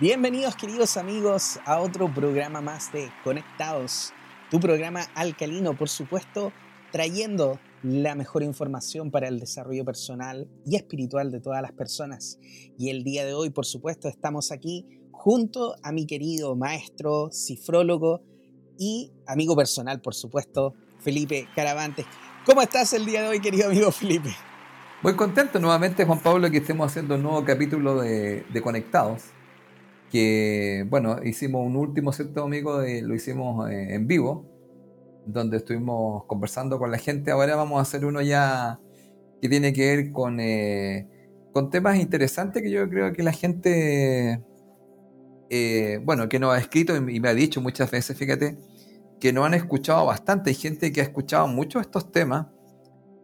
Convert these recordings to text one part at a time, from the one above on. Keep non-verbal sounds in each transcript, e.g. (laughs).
Bienvenidos queridos amigos a otro programa más de Conectados, tu programa alcalino, por supuesto, trayendo la mejor información para el desarrollo personal y espiritual de todas las personas. Y el día de hoy, por supuesto, estamos aquí junto a mi querido maestro, cifrólogo y amigo personal, por supuesto, Felipe Caravantes. ¿Cómo estás el día de hoy, querido amigo Felipe? Muy contento nuevamente, Juan Pablo, que estemos haciendo un nuevo capítulo de, Conectados. Que, bueno, hicimos un último, ¿cierto, amigo? lo hicimos eh, en vivo, donde estuvimos conversando con la gente. Ahora vamos a hacer uno ya que tiene que ver con, eh, temas interesantes que yo creo que la gente, eh, bueno, que nos ha escrito y me ha dicho muchas veces, fíjate, que no han escuchado bastante. Hay gente que ha escuchado mucho estos temas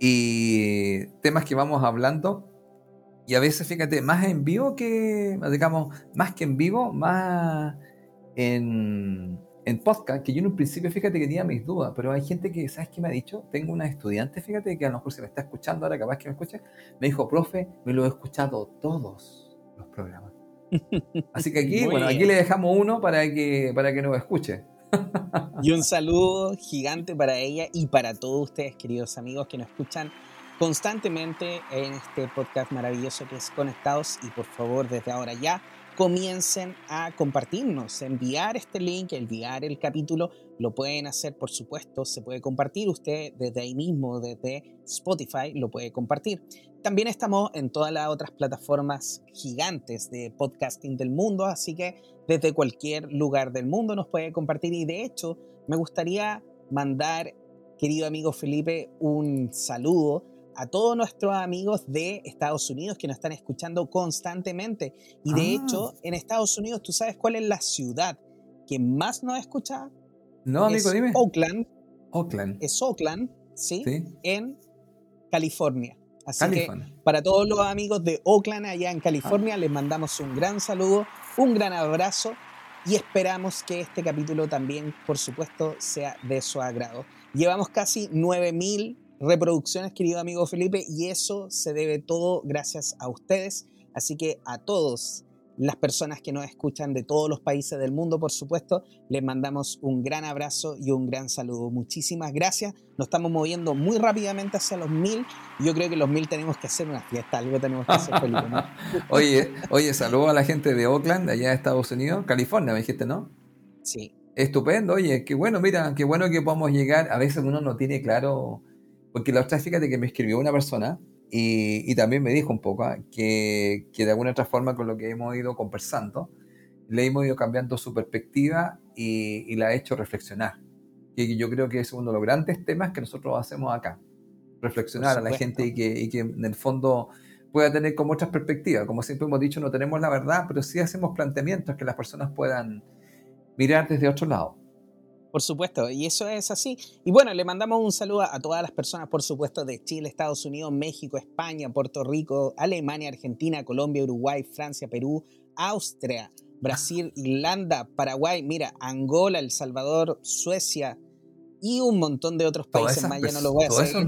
y temas que vamos hablando. Y a veces, fíjate, más en vivo que, digamos, más que en vivo, más en, en podcast, que yo en un principio, fíjate que tenía mis dudas, pero hay gente que, ¿sabes qué me ha dicho? Tengo una estudiante, fíjate, que a lo mejor se me está escuchando ahora, capaz que me escuche, me dijo, profe, me lo he escuchado todos los programas. (laughs) Así que aquí, bueno, aquí le dejamos uno para que, para que nos escuche. Y un saludo gigante para ella y para todos ustedes, queridos amigos, que nos escuchan constantemente en este podcast maravilloso que es Conectados. Y por favor, desde ahora ya comiencen a compartirnos, enviar este link, enviar el capítulo. Lo pueden hacer, por supuesto, se puede compartir usted desde ahí mismo, desde Spotify, lo puede compartir. También estamos en todas las otras plataformas gigantes de podcasting del mundo, así que desde cualquier lugar del mundo nos puede compartir. Y de hecho, me gustaría mandar, querido amigo Felipe, un saludo a todos nuestros amigos de Estados Unidos que nos están escuchando constantemente. Y de ah. hecho, en Estados Unidos, ¿tú sabes cuál es la ciudad que más nos escucha? No, amigo, es dime. Oakland. Oakland. Es Oakland, ¿sí? En California. Así que para todos los amigos de Oakland, allá en California, les mandamos un gran saludo, un gran abrazo y esperamos que este capítulo también, por supuesto, sea de su agrado. Llevamos casi 9000 reproducciones, querido amigo Felipe, y eso se debe todo gracias a ustedes. Así que a todos las personas que nos escuchan de todos los países del mundo, por supuesto, les mandamos un gran abrazo y un gran saludo. Muchísimas gracias. Nos estamos moviendo muy rápidamente hacia los mil. Yo creo que los mil tenemos que hacer una fiesta, algo tenemos que hacer, Felipe. (laughs) oye, oye, saludo a la gente de Oakland, allá de Estados Unidos, California, me dijiste, ¿no? Sí. Estupendo, oye, qué bueno, mira, qué bueno que podamos llegar. A veces uno no tiene claro, porque la otra, fíjate que me escribió una persona y, también me dijo un poco ah, que, que, de alguna otra forma con lo que hemos ido conversando, le hemos ido cambiando su perspectiva y, la ha hecho reflexionar. Y yo creo que es uno de los grandes temas que nosotros hacemos acá. Reflexionar a la gente y que, y que en el fondo pueda tener como otras perspectivas. Como siempre hemos dicho, no tenemos la verdad, pero sí hacemos planteamientos que las personas puedan mirar desde otro lado. Por supuesto, y eso es así. Y bueno, le mandamos un saludo a todas las personas, por supuesto, de Chile, Estados Unidos, México, España, Puerto Rico, Alemania, Argentina, Colombia, Uruguay, Francia, Perú, Austria, Brasil, Irlanda, Paraguay, mira, Angola, El Salvador, Suecia y un montón de otros países más. Ya no lo voy a seguir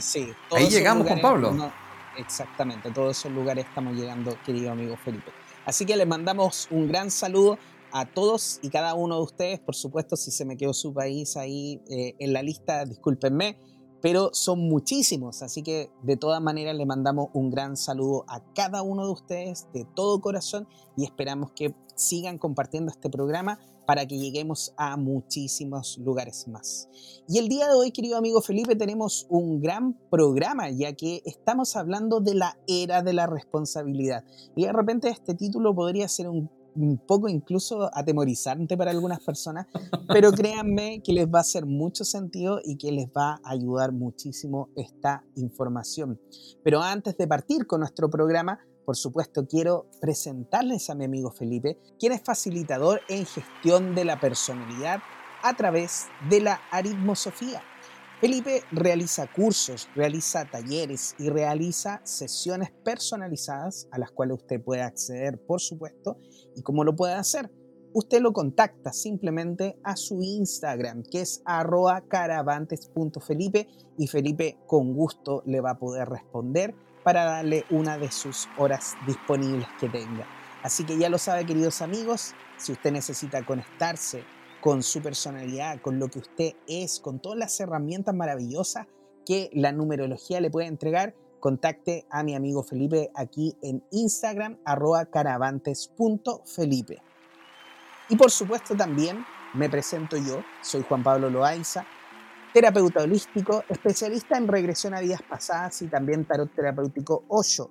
Sí, Ahí llegamos con Pablo. exactamente, todos esos lugares estamos llegando, querido amigo Felipe. Así que les mandamos un gran saludo a todos y cada uno de ustedes. Por supuesto, si se me quedó su país ahí eh, en la lista, discúlpenme, pero son muchísimos. Así que de todas maneras le mandamos un gran saludo a cada uno de ustedes de todo corazón y esperamos que sigan compartiendo este programa para que lleguemos a muchísimos lugares más. Y el día de hoy, querido amigo Felipe, tenemos un gran programa, ya que estamos hablando de la era de la responsabilidad. Y de repente este título podría ser un un poco incluso atemorizante para algunas personas, pero créanme que les va a hacer mucho sentido y que les va a ayudar muchísimo esta información. Pero antes de partir con nuestro programa, por supuesto, quiero presentarles a mi amigo Felipe, quien es facilitador en gestión de la personalidad a través de la aritmosofía. Felipe realiza cursos, realiza talleres y realiza sesiones personalizadas a las cuales usted puede acceder, por supuesto. ¿Y cómo lo puede hacer? Usted lo contacta simplemente a su Instagram, que es caravantes.felipe y Felipe con gusto le va a poder responder para darle una de sus horas disponibles que tenga. Así que ya lo sabe, queridos amigos, si usted necesita conectarse con su personalidad, con lo que usted es, con todas las herramientas maravillosas que la numerología le puede entregar, contacte a mi amigo Felipe aquí en Instagram, arroba caravantes.felipe. Y por supuesto también me presento yo, soy Juan Pablo Loaiza, terapeuta holístico, especialista en regresión a vidas pasadas y también tarot terapéutico 8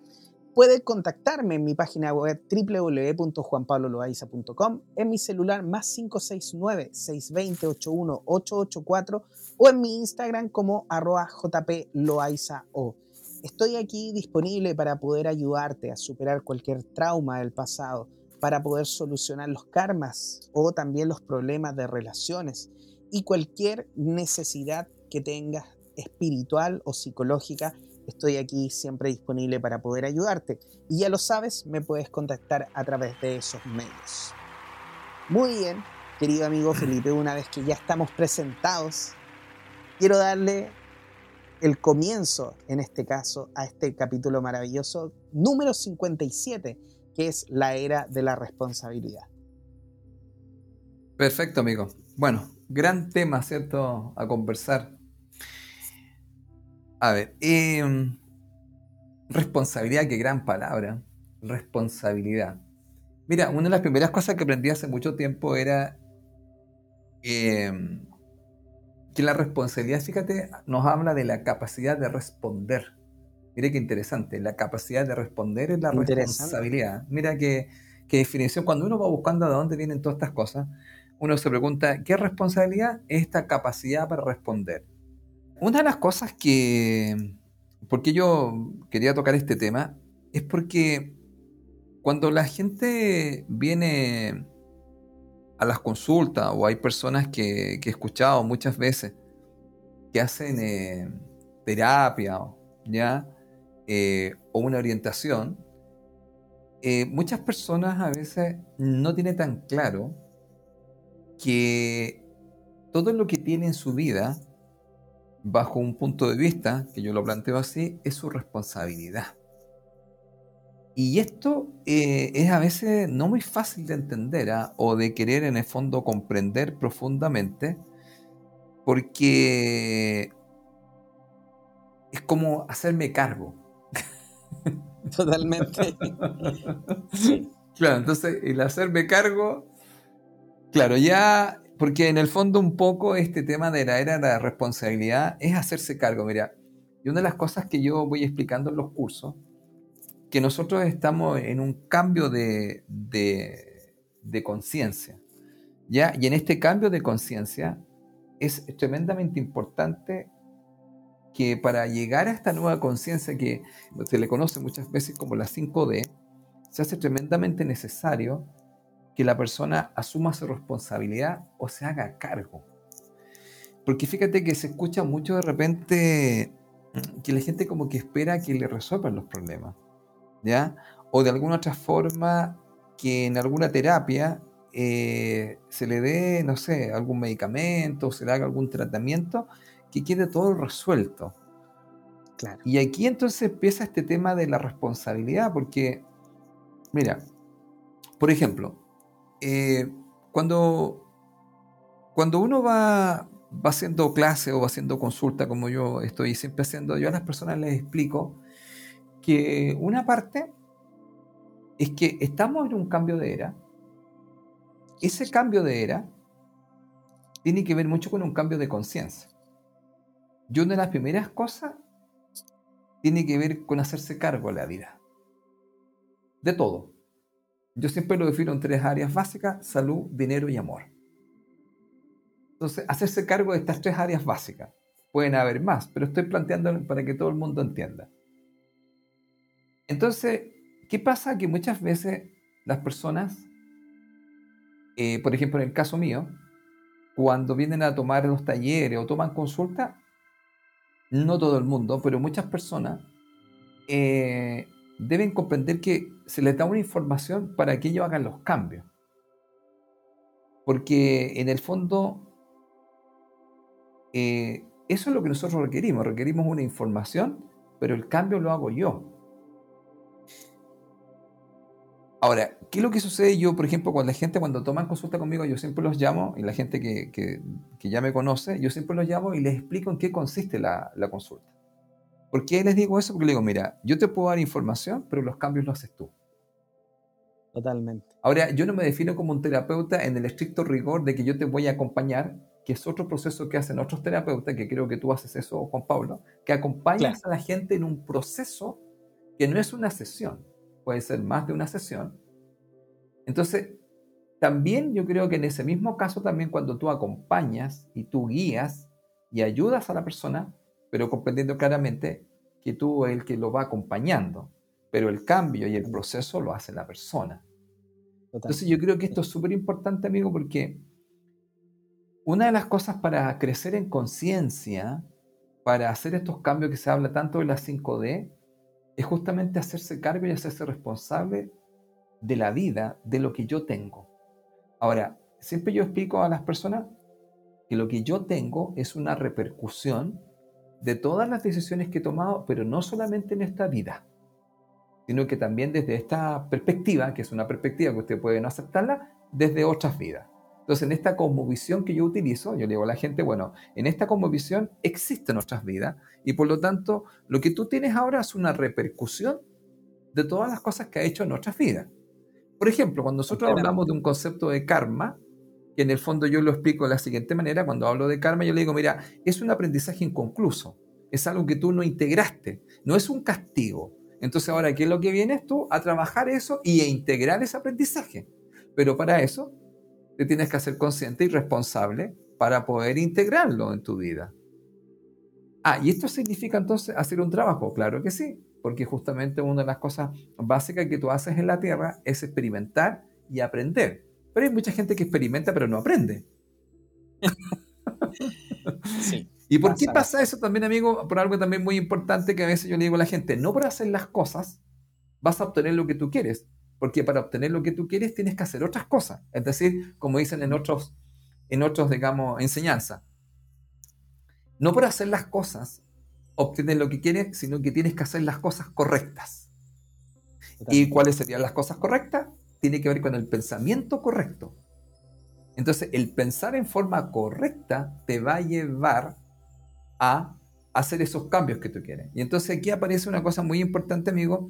Puede contactarme en mi página web www.juanpabloloaiza.com, en mi celular más 569-620-81884 o en mi Instagram como arroba jploaizao. Estoy aquí disponible para poder ayudarte a superar cualquier trauma del pasado, para poder solucionar los karmas o también los problemas de relaciones y cualquier necesidad que tengas espiritual o psicológica estoy aquí siempre disponible para poder ayudarte. Y ya lo sabes, me puedes contactar a través de esos medios. Muy bien, querido amigo Felipe, una vez que ya estamos presentados, quiero darle el comienzo, en este caso, a este capítulo maravilloso número 57, que es la era de la responsabilidad. Perfecto, amigo. Bueno, gran tema, ¿cierto? A conversar a ver, em, responsabilidad, qué gran palabra. Responsabilidad. Mira, una de las primeras cosas que aprendí hace mucho tiempo era em, que la responsabilidad, fíjate, nos habla de la capacidad de responder. Mire qué interesante, la capacidad de responder es la responsabilidad. Mira qué, qué definición, cuando uno va buscando de dónde vienen todas estas cosas, uno se pregunta, ¿qué responsabilidad? Es esta capacidad para responder. Una de las cosas que, porque yo quería tocar este tema, es porque cuando la gente viene a las consultas o hay personas que, he escuchado muchas veces que hacen eh, terapia ¿ya? Eh, o una orientación, eh, muchas personas a veces no tienen tan claro que todo lo que tiene en su vida bajo un punto de vista, que yo lo planteo así, es su responsabilidad. Y esto eh, es a veces no muy fácil de entender ¿ah? o de querer en el fondo comprender profundamente, porque es como hacerme cargo. (laughs) Totalmente. Claro, entonces el hacerme cargo, claro, ya porque en el fondo un poco este tema de la era de la responsabilidad es hacerse cargo. Mira, y una de las cosas que yo voy explicando en los cursos, que nosotros estamos en un cambio de, de, conciencia. ¿ya? Y en este cambio de conciencia es tremendamente importante que para llegar a esta nueva conciencia que se le conoce muchas veces como la 5D, se hace tremendamente necesario que la persona asuma su responsabilidad o se haga cargo. Porque fíjate que se escucha mucho de repente mm, que la gente como que espera que le resuelvan los problemas, ¿ya? O de alguna otra forma que en alguna terapia eh, se le dé, no sé, algún medicamento, o se le haga algún tratamiento que quede todo resuelto. Claro. Y aquí entonces empieza este tema de la responsabilidad, porque, mira, por ejemplo, eh, cuando, cuando uno va, va haciendo clase o va haciendo consulta, como yo estoy siempre haciendo, yo a las personas les explico que una parte es que estamos en un cambio de era. Ese cambio de era tiene que ver mucho con un cambio de conciencia. Y una de las primeras cosas tiene que ver con hacerse cargo de la vida. De todo. Yo siempre lo defino en tres áreas básicas, salud, dinero y amor. Entonces, hacerse cargo de estas tres áreas básicas. Pueden haber más, pero estoy planteando para que todo el mundo entienda. Entonces, ¿qué pasa? Que muchas veces las personas, eh, por ejemplo en el caso mío, cuando vienen a tomar los talleres o toman consulta, no todo el mundo, pero muchas personas eh, deben comprender que se les da una información para que ellos hagan los cambios. Porque en el fondo, eh, eso es lo que nosotros requerimos. Requerimos una información, pero el cambio lo hago yo. Ahora, ¿qué es lo que sucede? Yo, por ejemplo, cuando la gente cuando toman consulta conmigo, yo siempre los llamo, y la gente que, que, ya me conoce, yo siempre los llamo y les explico en qué consiste la, la consulta. ¿Por qué les digo eso? Porque les digo, mira, yo te puedo dar información, pero los cambios los haces tú. Totalmente. Ahora, yo no me defino como un terapeuta en el estricto rigor de que yo te voy a acompañar, que es otro proceso que hacen otros terapeutas, que creo que tú haces eso, Juan Pablo, que acompañas a la gente en un proceso que no es una sesión, puede ser más de una sesión. Entonces, también yo creo que en ese mismo caso, también cuando tú acompañas y tú guías y ayudas a la persona, pero comprendiendo claramente que tú es el que lo va acompañando, pero el cambio y el proceso lo hace la persona. Entonces yo creo que esto es súper importante, amigo, porque una de las cosas para crecer en conciencia, para hacer estos cambios que se habla tanto de la 5D, es justamente hacerse cargo y hacerse responsable de la vida, de lo que yo tengo. Ahora, siempre yo explico a las personas que lo que yo tengo es una repercusión de todas las decisiones que he tomado, pero no solamente en esta vida, sino que también desde esta perspectiva, que es una perspectiva que usted puede no aceptarla, desde otras vidas. Entonces, en esta cosmovisión que yo utilizo, yo le digo a la gente, bueno, en esta cosmovisión existen otras vidas y por lo tanto, lo que tú tienes ahora es una repercusión de todas las cosas que ha hecho en otras vidas. Por ejemplo, cuando nosotros hablamos de un concepto de karma, que en el fondo yo lo explico de la siguiente manera, cuando hablo de karma, yo le digo, mira, es un aprendizaje inconcluso, es algo que tú no integraste, no es un castigo. Entonces ahora, ¿qué es lo que vienes tú? A trabajar eso y a integrar ese aprendizaje. Pero para eso, te tienes que hacer consciente y responsable para poder integrarlo en tu vida. Ah, ¿y esto significa entonces hacer un trabajo? Claro que sí, porque justamente una de las cosas básicas que tú haces en la Tierra es experimentar y aprender. Pero hay mucha gente que experimenta pero no aprende. (laughs) ¿Y por qué pasa eso también, amigo? Por algo también muy importante que a veces yo le digo a la gente, no por hacer las cosas vas a obtener lo que tú quieres, porque para obtener lo que tú quieres tienes que hacer otras cosas. Es decir, como dicen en otros, en otros digamos, enseñanzas. No por hacer las cosas obtienes lo que quieres, sino que tienes que hacer las cosas correctas. ¿Y cuáles serían las cosas correctas? tiene que ver con el pensamiento correcto. Entonces, el pensar en forma correcta te va a llevar a hacer esos cambios que tú quieres. Y entonces aquí aparece una cosa muy importante, amigo,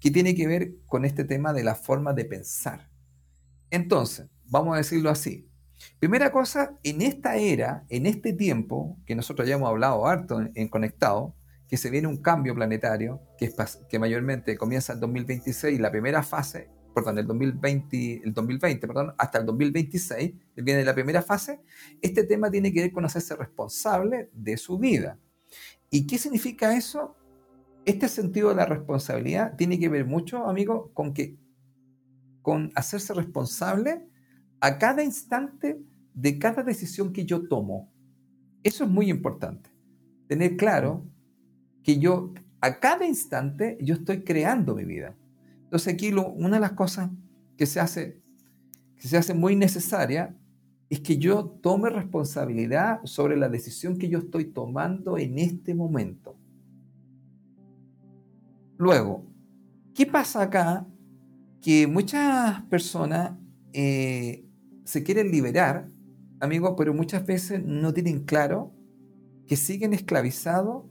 que tiene que ver con este tema de la forma de pensar. Entonces, vamos a decirlo así. Primera cosa, en esta era, en este tiempo, que nosotros ya hemos hablado harto en, Conectado, que se viene un cambio planetario, que, es, que mayormente comienza en 2026, la primera fase perdón, el 2020, el 2020, perdón, hasta el 2026, viene la primera fase, este tema tiene que ver con hacerse responsable de su vida. ¿Y qué significa eso? Este sentido de la responsabilidad tiene que ver mucho, amigo, con que con hacerse responsable a cada instante de cada decisión que yo tomo. Eso es muy importante. Tener claro que yo a cada instante yo estoy creando mi vida. Entonces aquí una de las cosas que se, hace, que se hace muy necesaria es que yo tome responsabilidad sobre la decisión que yo estoy tomando en este momento. Luego, ¿qué pasa acá? Que muchas personas eh, se quieren liberar, amigos, pero muchas veces no tienen claro que siguen esclavizados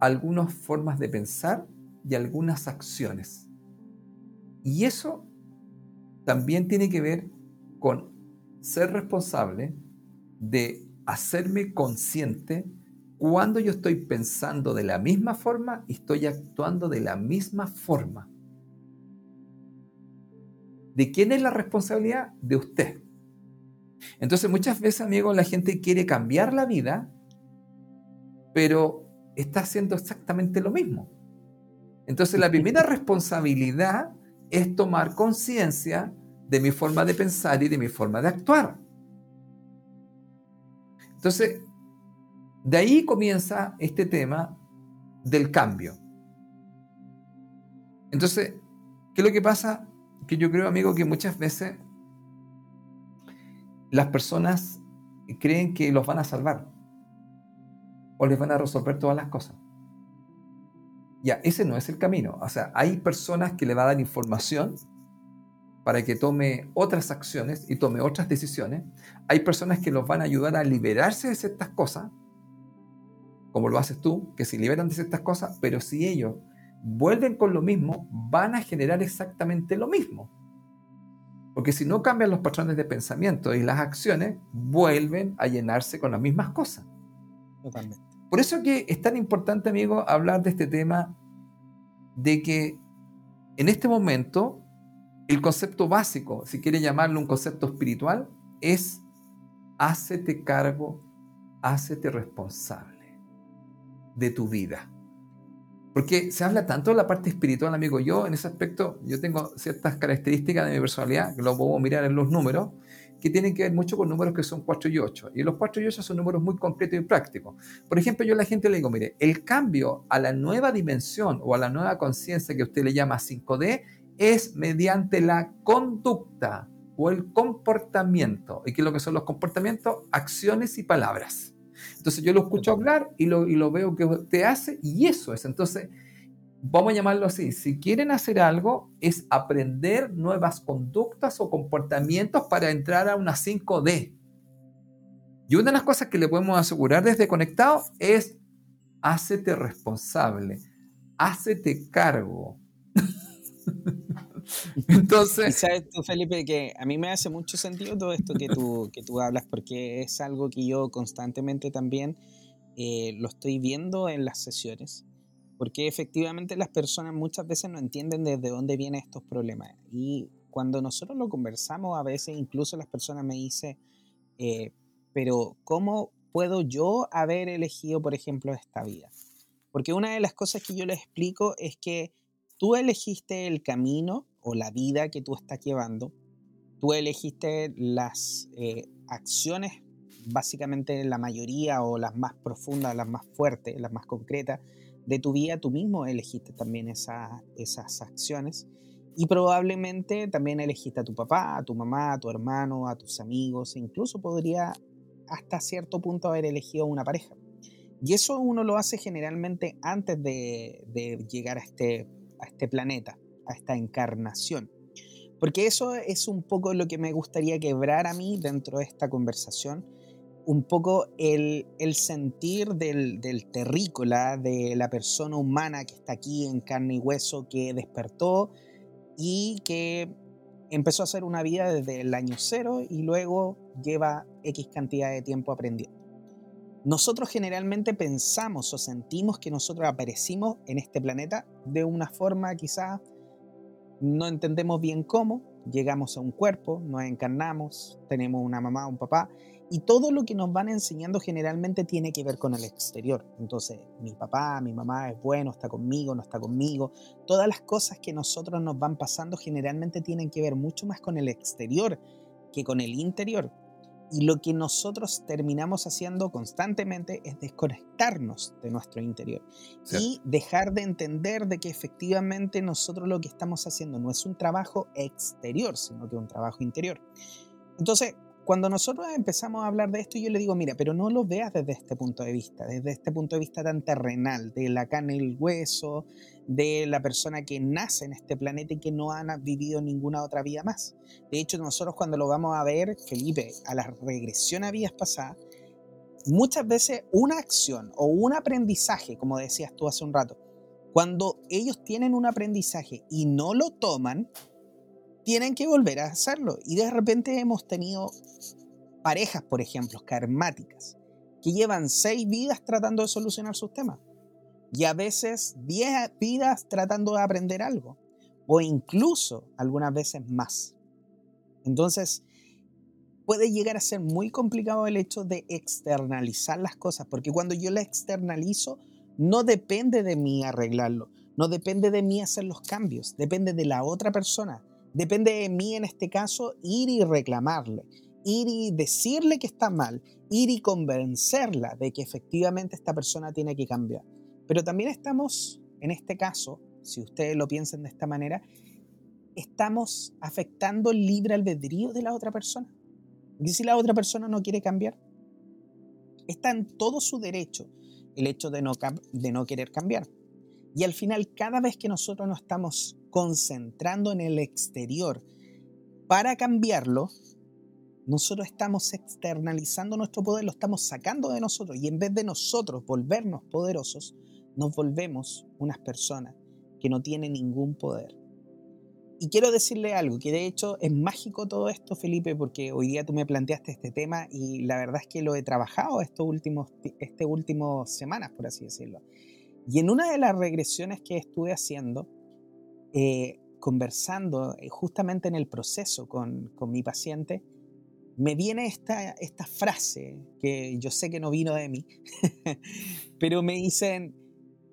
algunas formas de pensar y algunas acciones. Y eso también tiene que ver con ser responsable de hacerme consciente cuando yo estoy pensando de la misma forma y estoy actuando de la misma forma. ¿De quién es la responsabilidad? De usted. Entonces muchas veces, amigos, la gente quiere cambiar la vida, pero está haciendo exactamente lo mismo. Entonces la primera responsabilidad es tomar conciencia de mi forma de pensar y de mi forma de actuar. Entonces, de ahí comienza este tema del cambio. Entonces, ¿qué es lo que pasa? Que yo creo, amigo, que muchas veces las personas creen que los van a salvar o les van a resolver todas las cosas. Ya, ese no es el camino. O sea, hay personas que le van a dar información para que tome otras acciones y tome otras decisiones. Hay personas que los van a ayudar a liberarse de ciertas cosas, como lo haces tú, que se liberan de ciertas cosas, pero si ellos vuelven con lo mismo, van a generar exactamente lo mismo. Porque si no cambian los patrones de pensamiento y las acciones, vuelven a llenarse con las mismas cosas. Totalmente. Por eso que es tan importante, amigo, hablar de este tema de que en este momento el concepto básico, si quiere llamarlo un concepto espiritual, es hácete cargo, hácete responsable de tu vida. Porque se habla tanto de la parte espiritual, amigo. Yo en ese aspecto, yo tengo ciertas características de mi personalidad, que lo puedo mirar en los números, que tienen que ver mucho con números que son 4 y 8. Y los 4 y 8 son números muy concretos y prácticos. Por ejemplo, yo a la gente le digo, mire, el cambio a la nueva dimensión o a la nueva conciencia que usted le llama 5D es mediante la conducta o el comportamiento. ¿Y qué es lo que son los comportamientos? Acciones y palabras. Entonces yo lo escucho hablar y lo, y lo veo que usted hace y eso es. Entonces, vamos a llamarlo así, si quieren hacer algo, es aprender nuevas conductas o comportamientos para entrar a una 5D. Y una de las cosas que le podemos asegurar desde Conectado es, hácete responsable, hácete cargo. (laughs) Entonces... sabes tú, Felipe, que a mí me hace mucho sentido todo esto que tú, (laughs) que tú hablas, porque es algo que yo constantemente también eh, lo estoy viendo en las sesiones porque efectivamente las personas muchas veces no entienden desde dónde vienen estos problemas. Y cuando nosotros lo conversamos, a veces incluso las personas me dicen, eh, pero ¿cómo puedo yo haber elegido, por ejemplo, esta vida? Porque una de las cosas que yo les explico es que tú elegiste el camino o la vida que tú estás llevando, tú elegiste las eh, acciones, básicamente la mayoría o las más profundas, las más fuertes, las más concretas, de tu vida, tú mismo elegiste también esas acciones. Y probablemente también elegiste a tu papá, a tu mamá, a tu hermano, a tus amigos, e incluso podría hasta cierto punto haber elegido una pareja. Y eso uno lo hace generalmente antes de, llegar a este, a este planeta, a esta encarnación. Porque eso es un poco lo que me gustaría quebrar a mí dentro de esta conversación, un poco el, sentir del, terrícola, de la persona humana que está aquí en carne y hueso, que despertó y que empezó a hacer una vida desde el año cero y luego lleva X cantidad de tiempo aprendiendo. Nosotros generalmente pensamos o sentimos que nosotros aparecimos en este planeta de una forma quizás no entendemos bien cómo, llegamos a un cuerpo, nos encarnamos, tenemos una mamá, un papá y todo lo que nos van enseñando generalmente tiene que ver con el exterior. Entonces, mi papá, mi mamá es bueno, está conmigo, no está conmigo. Todas las cosas que nosotros nos van pasando generalmente tienen que ver mucho más con el exterior que con el interior. Y lo que nosotros terminamos haciendo constantemente es desconectarnos de nuestro interior y dejar de entender de que efectivamente nosotros lo que estamos haciendo no es un trabajo exterior, sino que un trabajo interior. Entonces, cuando nosotros empezamos a hablar de esto, yo le digo, mira, pero no lo veas desde este punto de vista, desde este punto de vista tan terrenal, de la carne y el hueso, de la persona que nace en este planeta y que no ha vivido ninguna otra vida más. De hecho, nosotros cuando lo vamos a ver, Felipe, a la regresión a vidas pasadas, muchas veces una acción o un aprendizaje, como decías tú hace un rato, cuando ellos tienen un aprendizaje y no lo toman, tienen que volver a hacerlo. Y de repente hemos tenido parejas, por ejemplo, karmáticas, que llevan seis vidas tratando de solucionar sus temas. Y a veces diez vidas tratando de aprender algo. O incluso algunas veces más. Entonces, puede llegar a ser muy complicado el hecho de externalizar las cosas, porque cuando yo la externalizo, no depende de mí arreglarlo, no depende de mí hacer los cambios, depende de la otra persona. Depende de mí en este caso ir y reclamarle, ir y decirle que está mal, ir y convencerla de que efectivamente esta persona tiene que cambiar. Pero también estamos, en este caso, si ustedes lo piensan de esta manera, estamos afectando el libre albedrío de la otra persona. Y si la otra persona no quiere cambiar, está en todo su derecho el hecho de no, de no querer cambiar. Y al final, cada vez que nosotros nos estamos concentrando en el exterior para cambiarlo, nosotros estamos externalizando nuestro poder, lo estamos sacando de nosotros y en vez de nosotros volvernos poderosos, nos volvemos unas personas que no tienen ningún poder. Y quiero decirle algo, que de hecho es mágico todo esto, Felipe, porque hoy día tú me planteaste este tema y la verdad es que lo he trabajado estos últimos, este últimos semanas, por así decirlo. Y en una de las regresiones que estuve haciendo, eh, conversando eh, justamente en el proceso con, con mi paciente, me viene esta, esta frase que yo sé que no vino de mí, (laughs) pero me dicen,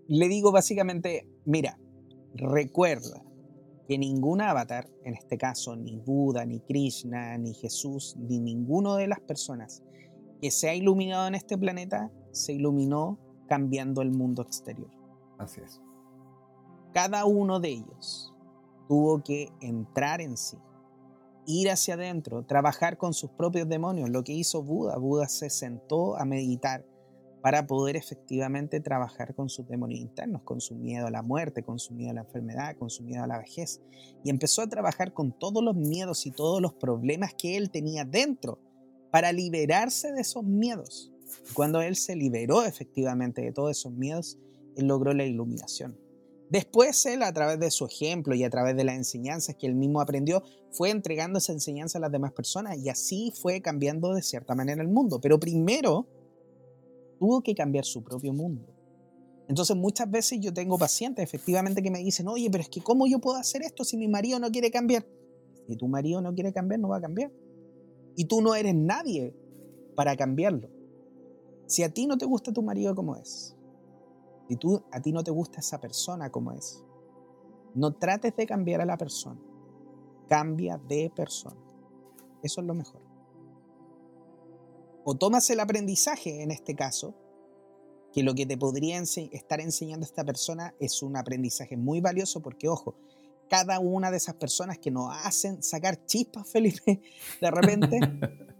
le digo básicamente, mira, recuerda que ningún avatar, en este caso ni Buda, ni Krishna, ni Jesús, ni ninguno de las personas que se ha iluminado en este planeta, se iluminó cambiando el mundo exterior. Así es. Cada uno de ellos tuvo que entrar en sí, ir hacia adentro, trabajar con sus propios demonios, lo que hizo Buda. Buda se sentó a meditar para poder efectivamente trabajar con sus demonios internos, con su miedo a la muerte, con su miedo a la enfermedad, con su miedo a la vejez. Y empezó a trabajar con todos los miedos y todos los problemas que él tenía dentro para liberarse de esos miedos. Cuando él se liberó efectivamente de todos esos miedos, él logró la iluminación. Después él, a través de su ejemplo y a través de las enseñanzas que él mismo aprendió, fue entregando esa enseñanza a las demás personas y así fue cambiando de cierta manera el mundo. Pero primero tuvo que cambiar su propio mundo. Entonces muchas veces yo tengo pacientes efectivamente que me dicen, oye, pero es que ¿cómo yo puedo hacer esto si mi marido no quiere cambiar? Si tu marido no quiere cambiar, no va a cambiar. Y tú no eres nadie para cambiarlo. Si a ti no te gusta tu marido como es, si tú, a ti no te gusta esa persona como es, no trates de cambiar a la persona. Cambia de persona. Eso es lo mejor. O tomas el aprendizaje en este caso, que lo que te podría estar enseñando esta persona es un aprendizaje muy valioso porque, ojo, cada una de esas personas que nos hacen sacar chispas, (laughs) Felipe, de repente, (laughs)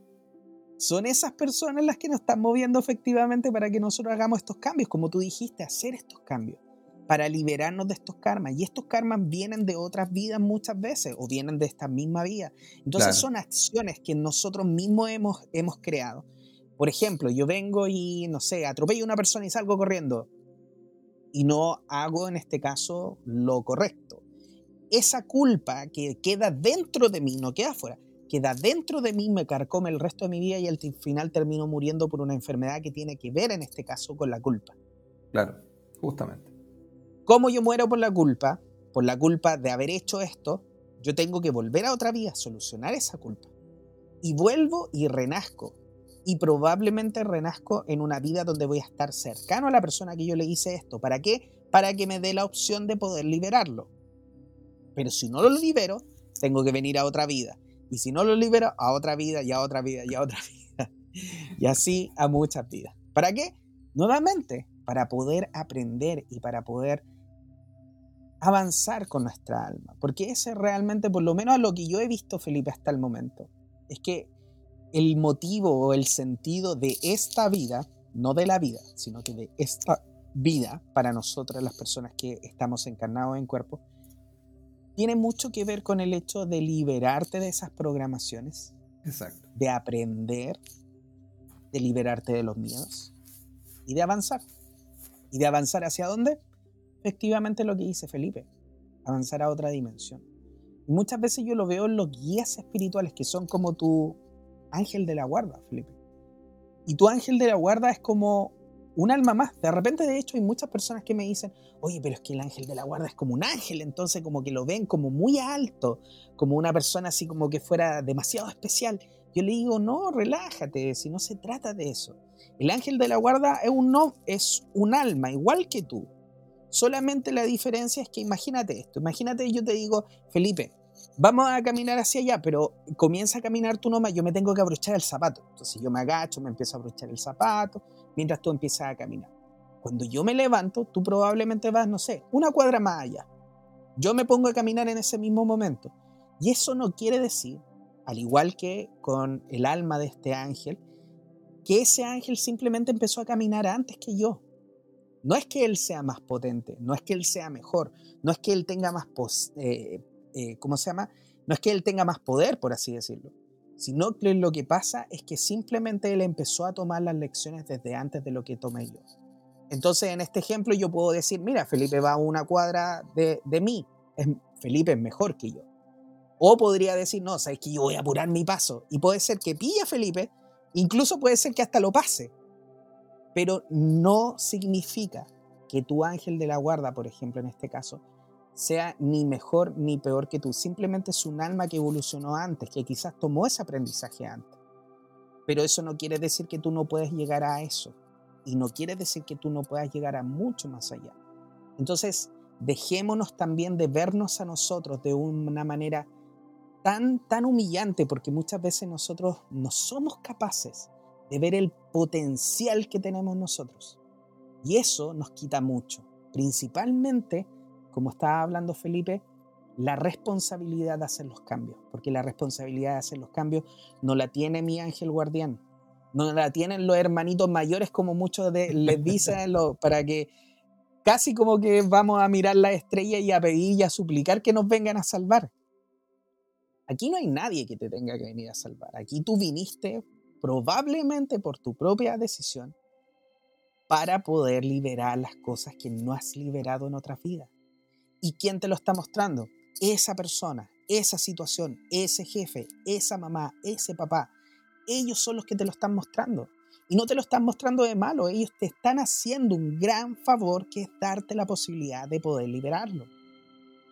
son esas personas las que nos están moviendo efectivamente para que nosotros hagamos estos cambios, como tú dijiste, hacer estos cambios, para liberarnos de estos karmas. Y estos karmas vienen de otras vidas muchas veces, o vienen de esta misma vida. Entonces son acciones que nosotros mismos hemos, hemos creado. Por ejemplo, yo vengo y, no sé, atropello a una persona y salgo corriendo. Y no hago en este caso lo correcto. Esa culpa que queda dentro de mí, no queda afuera, queda dentro de mí, me carcome el resto de mi vida y al final termino muriendo por una enfermedad que tiene que ver en este caso con la culpa. Claro, justamente. ¿Cómo yo muero por la culpa? Por la culpa de haber hecho esto, yo tengo que volver a otra vida, solucionar esa culpa. Y vuelvo y renazco. Y probablemente renazco en una vida donde voy a estar cercano a la persona que yo le hice esto. ¿Para qué? Para que me dé la opción de poder liberarlo. Pero si no lo libero, tengo que venir a otra vida. Y si no lo libero, a otra vida y a otra vida y a otra (laughs) vida. Y así a muchas vidas. ¿Para qué? Nuevamente, para poder aprender y para poder avanzar con nuestra alma. Porque ese realmente, por lo menos a lo que yo he visto, Felipe, hasta el momento, es que el motivo o el sentido de esta vida, no de la vida, sino que de esta vida para nosotras las personas que estamos encarnados en cuerpo, tiene mucho que ver con el hecho de liberarte de esas programaciones. Exacto. De aprender, de liberarte de los miedos y de avanzar. ¿Y de avanzar hacia dónde? Efectivamente lo que dice Felipe, avanzar a otra dimensión. Y muchas veces yo lo veo en los guías espirituales que son como tu ángel de la guarda, Felipe. Y tu ángel de la guarda es como un alma más. De repente, de hecho, hay muchas personas que me dicen, oye, pero es que el ángel de la guarda es como un ángel, entonces como que lo ven como muy alto, como una persona así como que fuera demasiado especial. Yo le digo, no, relájate, si no se trata de eso. El ángel de la guarda es un, no, es un alma, igual que tú. Solamente la diferencia es que imagínate esto, imagínate yo te digo, Felipe, vamos a caminar hacia allá, pero comienza a caminar tú nomás, yo me tengo que abrochar el zapato. Entonces yo me agacho, me empiezo a abrochar el zapato, mientras tú empiezas a caminar. Cuando yo me levanto, tú probablemente vas, no sé, una cuadra más allá. Yo me pongo a caminar en ese mismo momento. Y eso no quiere decir, al igual que con el alma de este ángel, que ese ángel simplemente empezó a caminar antes que yo. No es que él sea más potente, no es que él sea mejor, no es que él tenga más, eh, eh, ¿cómo se llama? No es que él tenga más poder, por así decirlo, sino que lo que pasa es que simplemente él empezó a tomar las lecciones desde antes de lo que tomé yo. Entonces, en este ejemplo yo puedo decir, mira, Felipe va a una cuadra de, de mí, es, Felipe es mejor que yo. O podría decir, no, sabes que yo voy a apurar mi paso. Y puede ser que pilla a Felipe, incluso puede ser que hasta lo pase. Pero no significa que tu ángel de la guarda, por ejemplo, en este caso, sea ni mejor ni peor que tú. Simplemente es un alma que evolucionó antes, que quizás tomó ese aprendizaje antes. Pero eso no quiere decir que tú no puedes llegar a eso. Y no quiere decir que tú no puedas llegar a mucho más allá. Entonces, dejémonos también de vernos a nosotros de una manera tan, tan humillante, porque muchas veces nosotros no somos capaces de ver el potencial que tenemos nosotros. Y eso nos quita mucho, principalmente, como estaba hablando Felipe, la responsabilidad de hacer los cambios, porque la responsabilidad de hacer los cambios no la tiene mi ángel guardián, no la tienen los hermanitos mayores como muchos de, les dicen (laughs) para que casi como que vamos a mirar la estrella y a pedir y a suplicar que nos vengan a salvar. Aquí no hay nadie que te tenga que venir a salvar. Aquí tú viniste probablemente por tu propia decisión para poder liberar las cosas que no has liberado en otra vida. ¿Y quién te lo está mostrando? Esa persona, esa situación, ese jefe, esa mamá, ese papá. Ellos son los que te lo están mostrando. Y no te lo están mostrando de malo, ellos te están haciendo un gran favor que es darte la posibilidad de poder liberarlo.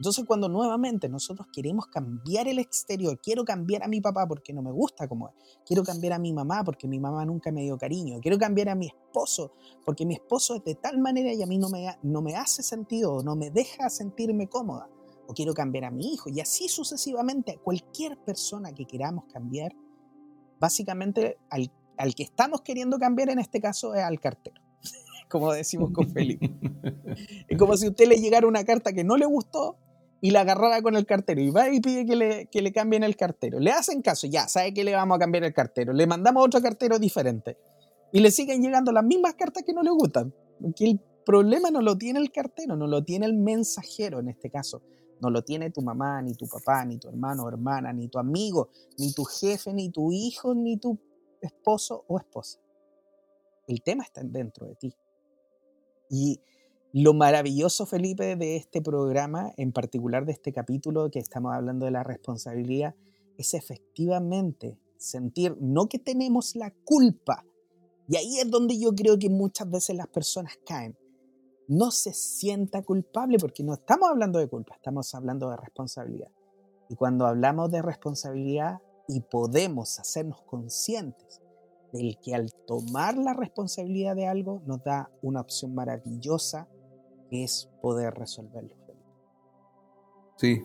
Entonces cuando nuevamente nosotros queremos cambiar el exterior, quiero cambiar a mi papá porque no me gusta como es, quiero cambiar a mi mamá porque mi mamá nunca me dio cariño, quiero cambiar a mi esposo porque mi esposo es de tal manera y a mí no me, no me hace sentido, no me deja sentirme cómoda, o quiero cambiar a mi hijo y así sucesivamente, cualquier persona que queramos cambiar, básicamente al al que estamos queriendo cambiar en este caso es al cartero, (laughs) como decimos con Felipe. es como si usted le llegara una carta que no le gustó y la agarrara con el cartero y va y pide que le, que le cambien el cartero. Le hacen caso, ya, sabe que le vamos a cambiar el cartero. Le mandamos otro cartero diferente y le siguen llegando las mismas cartas que no le gustan. Porque el problema no lo tiene el cartero, no lo tiene el mensajero en este caso. No lo tiene tu mamá, ni tu papá, ni tu hermano o hermana, ni tu amigo, ni tu jefe, ni tu hijo, ni tu esposo o esposa. El tema está dentro de ti. Y lo maravilloso, Felipe, de este programa, en particular de este capítulo que estamos hablando de la responsabilidad, es efectivamente sentir, no que tenemos la culpa, y ahí es donde yo creo que muchas veces las personas caen. No se sienta culpable porque no estamos hablando de culpa, estamos hablando de responsabilidad. Y cuando hablamos de responsabilidad, y podemos hacernos conscientes del que al tomar la responsabilidad de algo nos da una opción maravillosa es poder resolverlo. Sí.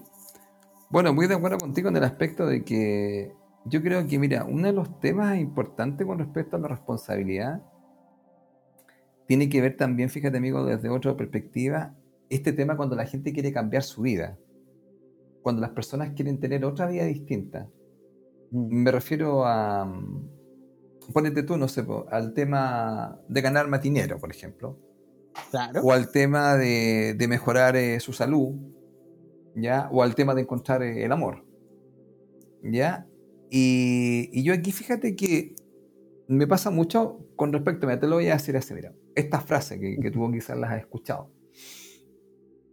Bueno, muy de acuerdo contigo en el aspecto de que yo creo que, mira, uno de los temas importantes con respecto a la responsabilidad tiene que ver también, fíjate amigo, desde otra perspectiva, este tema cuando la gente quiere cambiar su vida, cuando las personas quieren tener otra vida distinta. Mm. Me refiero a, mm, ponete tú, no sé, al tema de ganar matinero, por ejemplo. Claro. O al tema de, mejorar eh, su salud, ¿ya? O al tema de encontrar eh, el amor, ¿ya? Y, yo aquí fíjate que me pasa mucho con respecto, mira, te lo voy a decir así, mira, esta frase que, que tú quizás las has escuchado.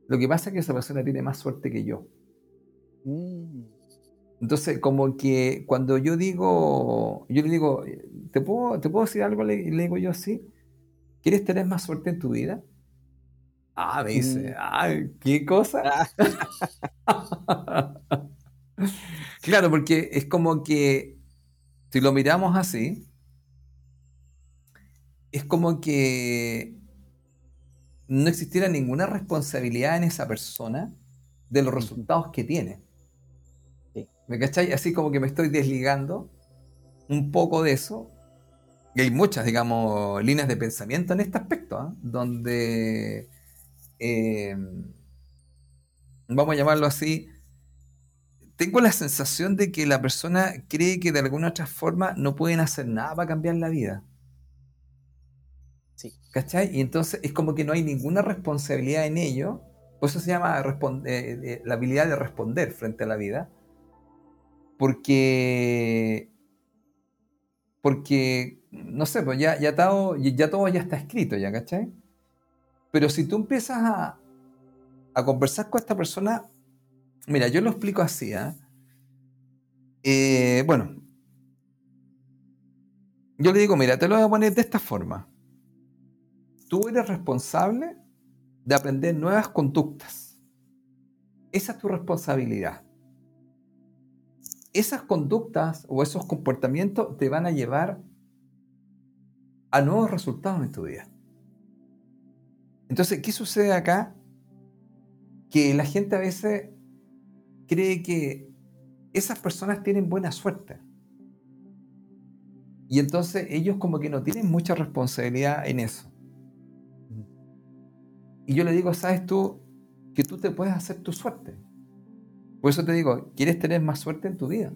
Lo que pasa es que esa persona tiene más suerte que yo. Mm. Entonces, como que cuando yo digo, yo le digo, ¿te puedo, ¿te puedo decir algo? Le, le digo yo así, ¿quieres tener más suerte en tu vida? Ah, me dice, ah, ¿qué cosa? Ah. (laughs) claro, porque es como que, si lo miramos así, es como que no existiera ninguna responsabilidad en esa persona de los resultados que tiene. ¿Me cachai? Así como que me estoy desligando un poco de eso. Y hay muchas, digamos, líneas de pensamiento en este aspecto, ¿ah? donde, eh, vamos a llamarlo así, tengo la sensación de que la persona cree que de alguna otra forma no pueden hacer nada para cambiar la vida. Sí. ¿Cachai? Y entonces es como que no hay ninguna responsabilidad en ello. Por eso se llama eh, eh, la habilidad de responder frente a la vida Porque, porque, no sé, pues ya, ya, todo, ya todo ya está escrito, ¿ya cachai? Pero si tú empiezas a, a conversar con esta persona, mira, yo lo explico así, ¿eh? Eh, bueno, yo le digo, mira, te lo voy a poner de esta forma. Tú eres responsable de aprender nuevas conductas. Esa es tu responsabilidad. Esas conductas o esos comportamientos te van a llevar a nuevos resultados en tu vida. Entonces, ¿qué sucede acá? Que la gente a veces cree que esas personas tienen buena suerte. Y entonces ellos como que no tienen mucha responsabilidad en eso. Y yo le digo, ¿sabes tú que tú te puedes hacer tu suerte? Por eso te digo, ¿quieres tener más suerte en tu vida?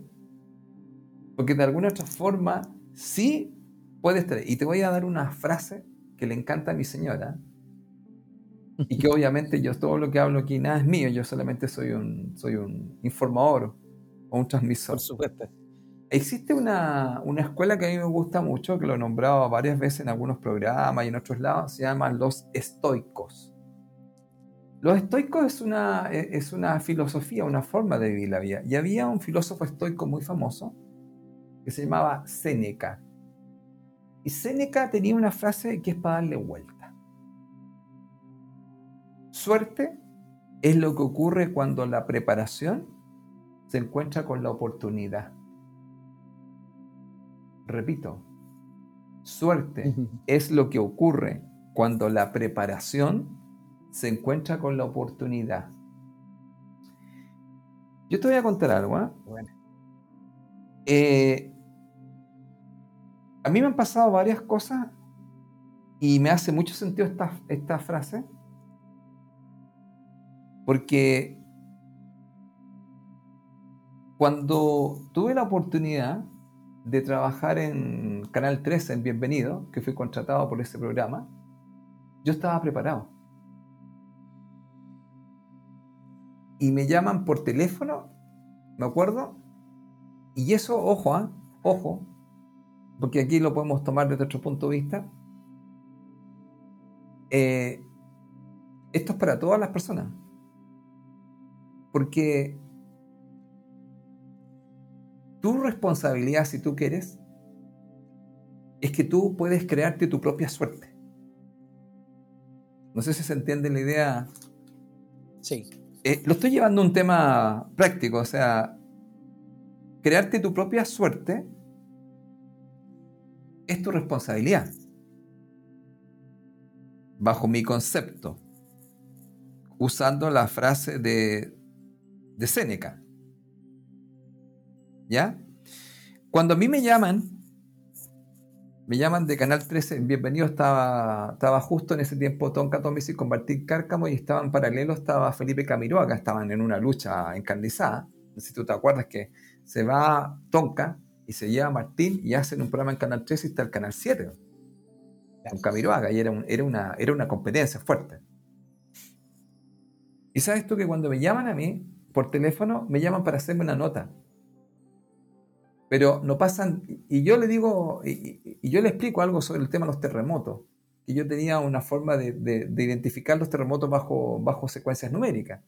Porque de alguna otra forma sí puedes. Y te voy a dar una frase que le encanta a mi señora. Y que obviamente yo todo lo que hablo aquí nada es mío, yo solamente soy un, soy un informador o un transmisor. Por supuesto. Existe una, una, escuela que a mí me gusta mucho, que lo he nombrado varias veces en algunos programas y en otros lados, se llama los estoicos. Los estoicos es una, e, es una filosofía, una forma de vivir la vida. Y había un filósofo estoico muy famoso que se llamaba Séneca. Y Séneca tenía una frase que es para darle vuelta. Suerte es lo que ocurre cuando la preparación se encuentra con la oportunidad. Repito, suerte es lo que ocurre cuando la preparación se encuentra con la oportunidad. Yo te voy a contar algo. ¿eh? Eh, a mí me han pasado varias cosas y me hace mucho sentido esta, esta frase porque cuando tuve la oportunidad de trabajar en Canal 13, en Bienvenido, que fui contratado por ese programa, yo estaba preparado. Y me llaman por teléfono, me acuerdo, y eso, ojo, ¿ah? ojo, porque aquí lo podemos tomar desde otro punto de vista. Eh, esto es para todas las personas. Porque tu responsabilidad, si tú quieres, es que tú puedes crearte tu propia suerte. No sé si se entiende la idea. Sí. Eh, lo estoy llevando a un tema práctico, o sea, crearte tu propia suerte es tu responsabilidad. Bajo mi concepto, usando la frase de, de Séneca. ¿Ya? Cuando a mí me llaman, me llaman de Canal 13, bienvenido, estaba, estaba justo en ese tiempo Tonka Tomis y con Martín Cárcamo y estaba en paralelo, estaba Felipe Camiroaga, estaban en una lucha encarnizada. No sé si tú te acuerdas que se va Tonka y se lleva a Martín y hacen un programa en Canal 13 y está el Canal 7 con Camiroaga y era, era, una, era una competencia fuerte. Y sabes tú que cuando me llaman a mí por teléfono, me llaman para hacerme una nota pero no pasan, y yo le digo, y, yo le explico algo sobre el tema de los terremotos, que yo tenía una forma de, identificar los terremotos bajo, bajo secuencias numéricas.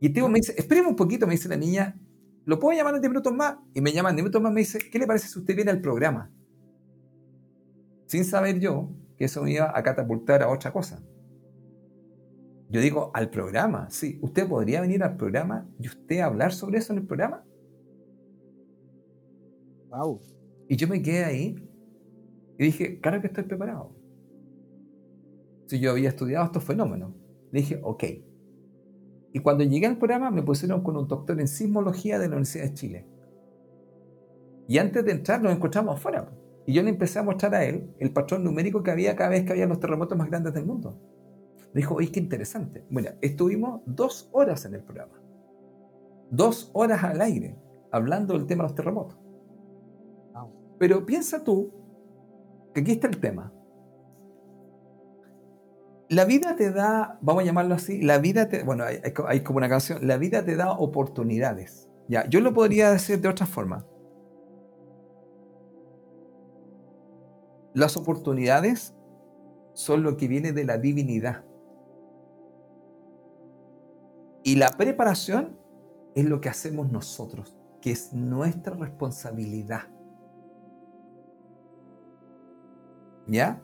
Y el tipo me dice, espéreme un poquito, me dice la niña, ¿lo puedo llamar en 10 minutos más? Y me llama en 10 minutos más, me dice, ¿qué le parece si usted viene al programa? Sin saber yo que eso me iba a catapultar a otra cosa. Yo digo, al programa, sí, ¿usted podría venir al programa y usted hablar sobre eso en el programa? Y yo me quedé ahí y dije, claro que estoy preparado. Si yo había estudiado estos fenómenos. dije, ok. Y cuando llegué al programa me pusieron con un doctor en sismología de la Universidad de Chile. Y antes de entrar nos encontramos afuera. Y yo le empecé a mostrar a él el patrón numérico que había cada vez que había los terremotos más grandes del mundo. Me dijo, oye, qué interesante. Bueno, estuvimos dos horas en el programa. Dos horas al aire, hablando del tema de los terremotos. Pero piensa tú que aquí está el tema. La vida te da, vamos a llamarlo así, la vida te, bueno, hay, como una canción, la vida te da oportunidades. Ya, yo lo podría decir de otra forma. Las oportunidades son lo que viene de la divinidad. Y la preparación es lo que hacemos nosotros, que es nuestra responsabilidad. ¿Ya?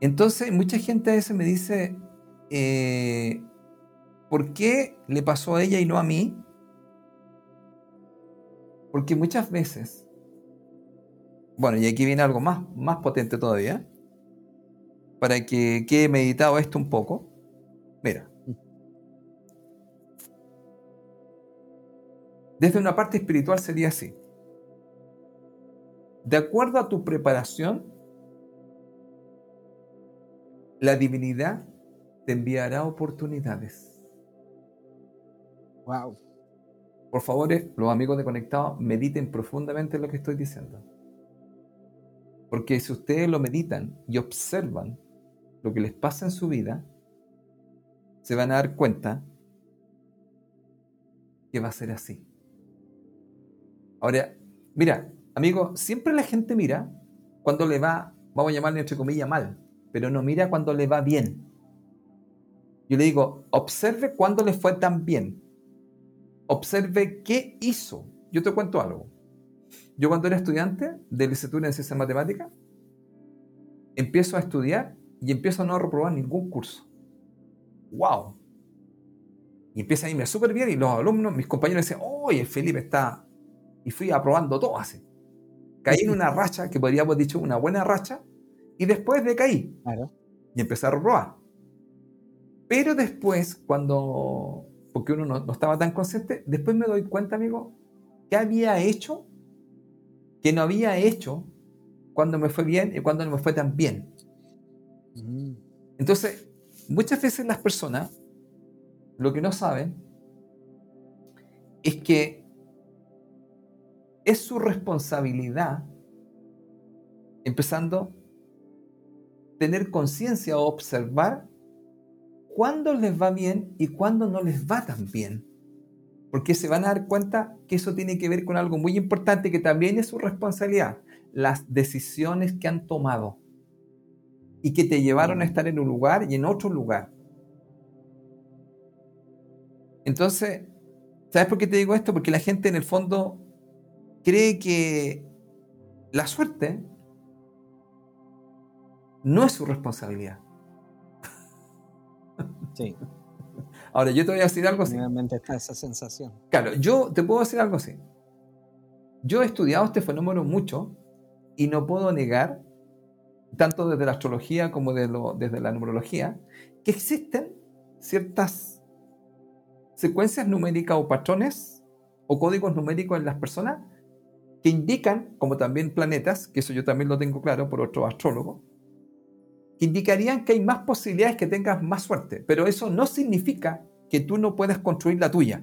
Entonces, mucha gente a veces me dice, eh, ¿por qué le pasó a ella y no a mí? Porque muchas veces, bueno, y aquí viene algo más, más potente todavía, para que quede meditado esto un poco. Mira, desde una parte espiritual sería así. De acuerdo a tu preparación, la divinidad te enviará oportunidades. Wow. Por favor, eh, los amigos de Conectados, mediten profundamente lo que estoy diciendo. Porque si ustedes lo meditan y observan lo que les pasa en su vida, se van a dar cuenta que va a ser así. Ahora, mira, amigo, siempre la gente mira cuando le va, vamos a llamarle entre comillas mal, pero no mira cuando le va bien. Yo le digo, observe cuando le fue tan bien. Observe qué hizo. Yo te cuento algo. Yo cuando era estudiante de licenciatura en ciencias matemáticas, empiezo a estudiar y empiezo a no reprobar ningún curso. ¡Wow! Y empieza a irme súper bien y los alumnos, mis compañeros dicen, oye, Felipe está... Y fui aprobando todo así. Caí en una racha, que podríamos dicho una buena racha, y después decaí. Claro. Y empecé a reprobar. Pero después, cuando, porque uno no, estaba tan consciente, después me doy cuenta, amigo, que había hecho que no había hecho cuando me fue bien y cuando no me fue tan bien. Mm. Entonces, muchas veces las personas lo que no saben es que es su responsabilidad, empezando tener conciencia o observar cuándo les va bien y cuándo no les va tan bien. Porque se van a dar cuenta que eso tiene que ver con algo muy importante que también es su responsabilidad, las decisiones que han tomado y que te llevaron a estar en un lugar y en otro lugar. Entonces, ¿sabes por qué te digo esto? Porque la gente en el fondo cree que la suerte no es su responsabilidad. (laughs) Sí. Ahora, yo te voy a decir algo así. Realmente está esa sensación. Claro, yo te puedo decir algo así. Yo he estudiado este fenómeno mucho y no puedo negar, tanto desde la astrología como desde la numerología, que existen ciertas secuencias numéricas o patrones o códigos numéricos en las personas que indican, como también planetas, que eso yo también lo tengo claro por otro astrólogo, que indicarían que hay más posibilidades que tengas más suerte, pero eso no significa que tú no puedas construir la tuya.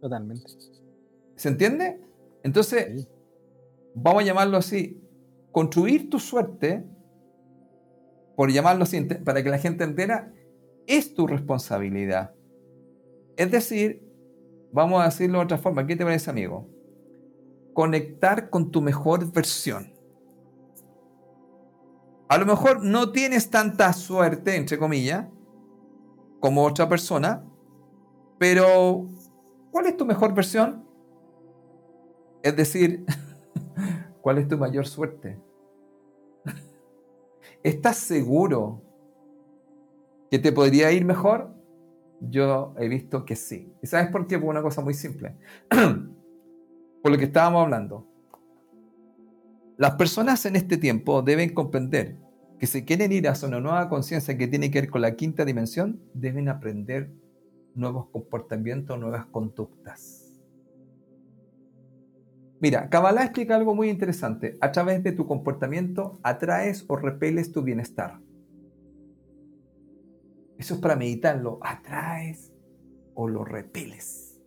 Totalmente. ¿Se entiende? Entonces, vamos a llamarlo así, construir tu suerte, por llamarlo así, para que la gente entera, es tu responsabilidad. Es decir, vamos a decirlo de otra forma, ¿qué te parece, amigo? Conectar con tu mejor versión. A lo mejor no tienes tanta suerte, entre comillas, como otra persona, pero ¿cuál es tu mejor versión? Es decir, (laughs) ¿cuál es tu mayor suerte? (laughs) ¿Estás seguro que te podría ir mejor? Yo he visto que sí. ¿Y sabes por qué? Por una cosa muy simple. (clears throat) por lo que estábamos hablando. Las personas en este tiempo deben comprender que si quieren ir a una nueva conciencia que tiene que ver con la quinta dimensión, deben aprender nuevos comportamientos, nuevas conductas. Mira, Kabbalah explica algo muy interesante. A través de tu comportamiento atraes o repeles tu bienestar. Eso es para meditarlo. Atraes o lo repeles.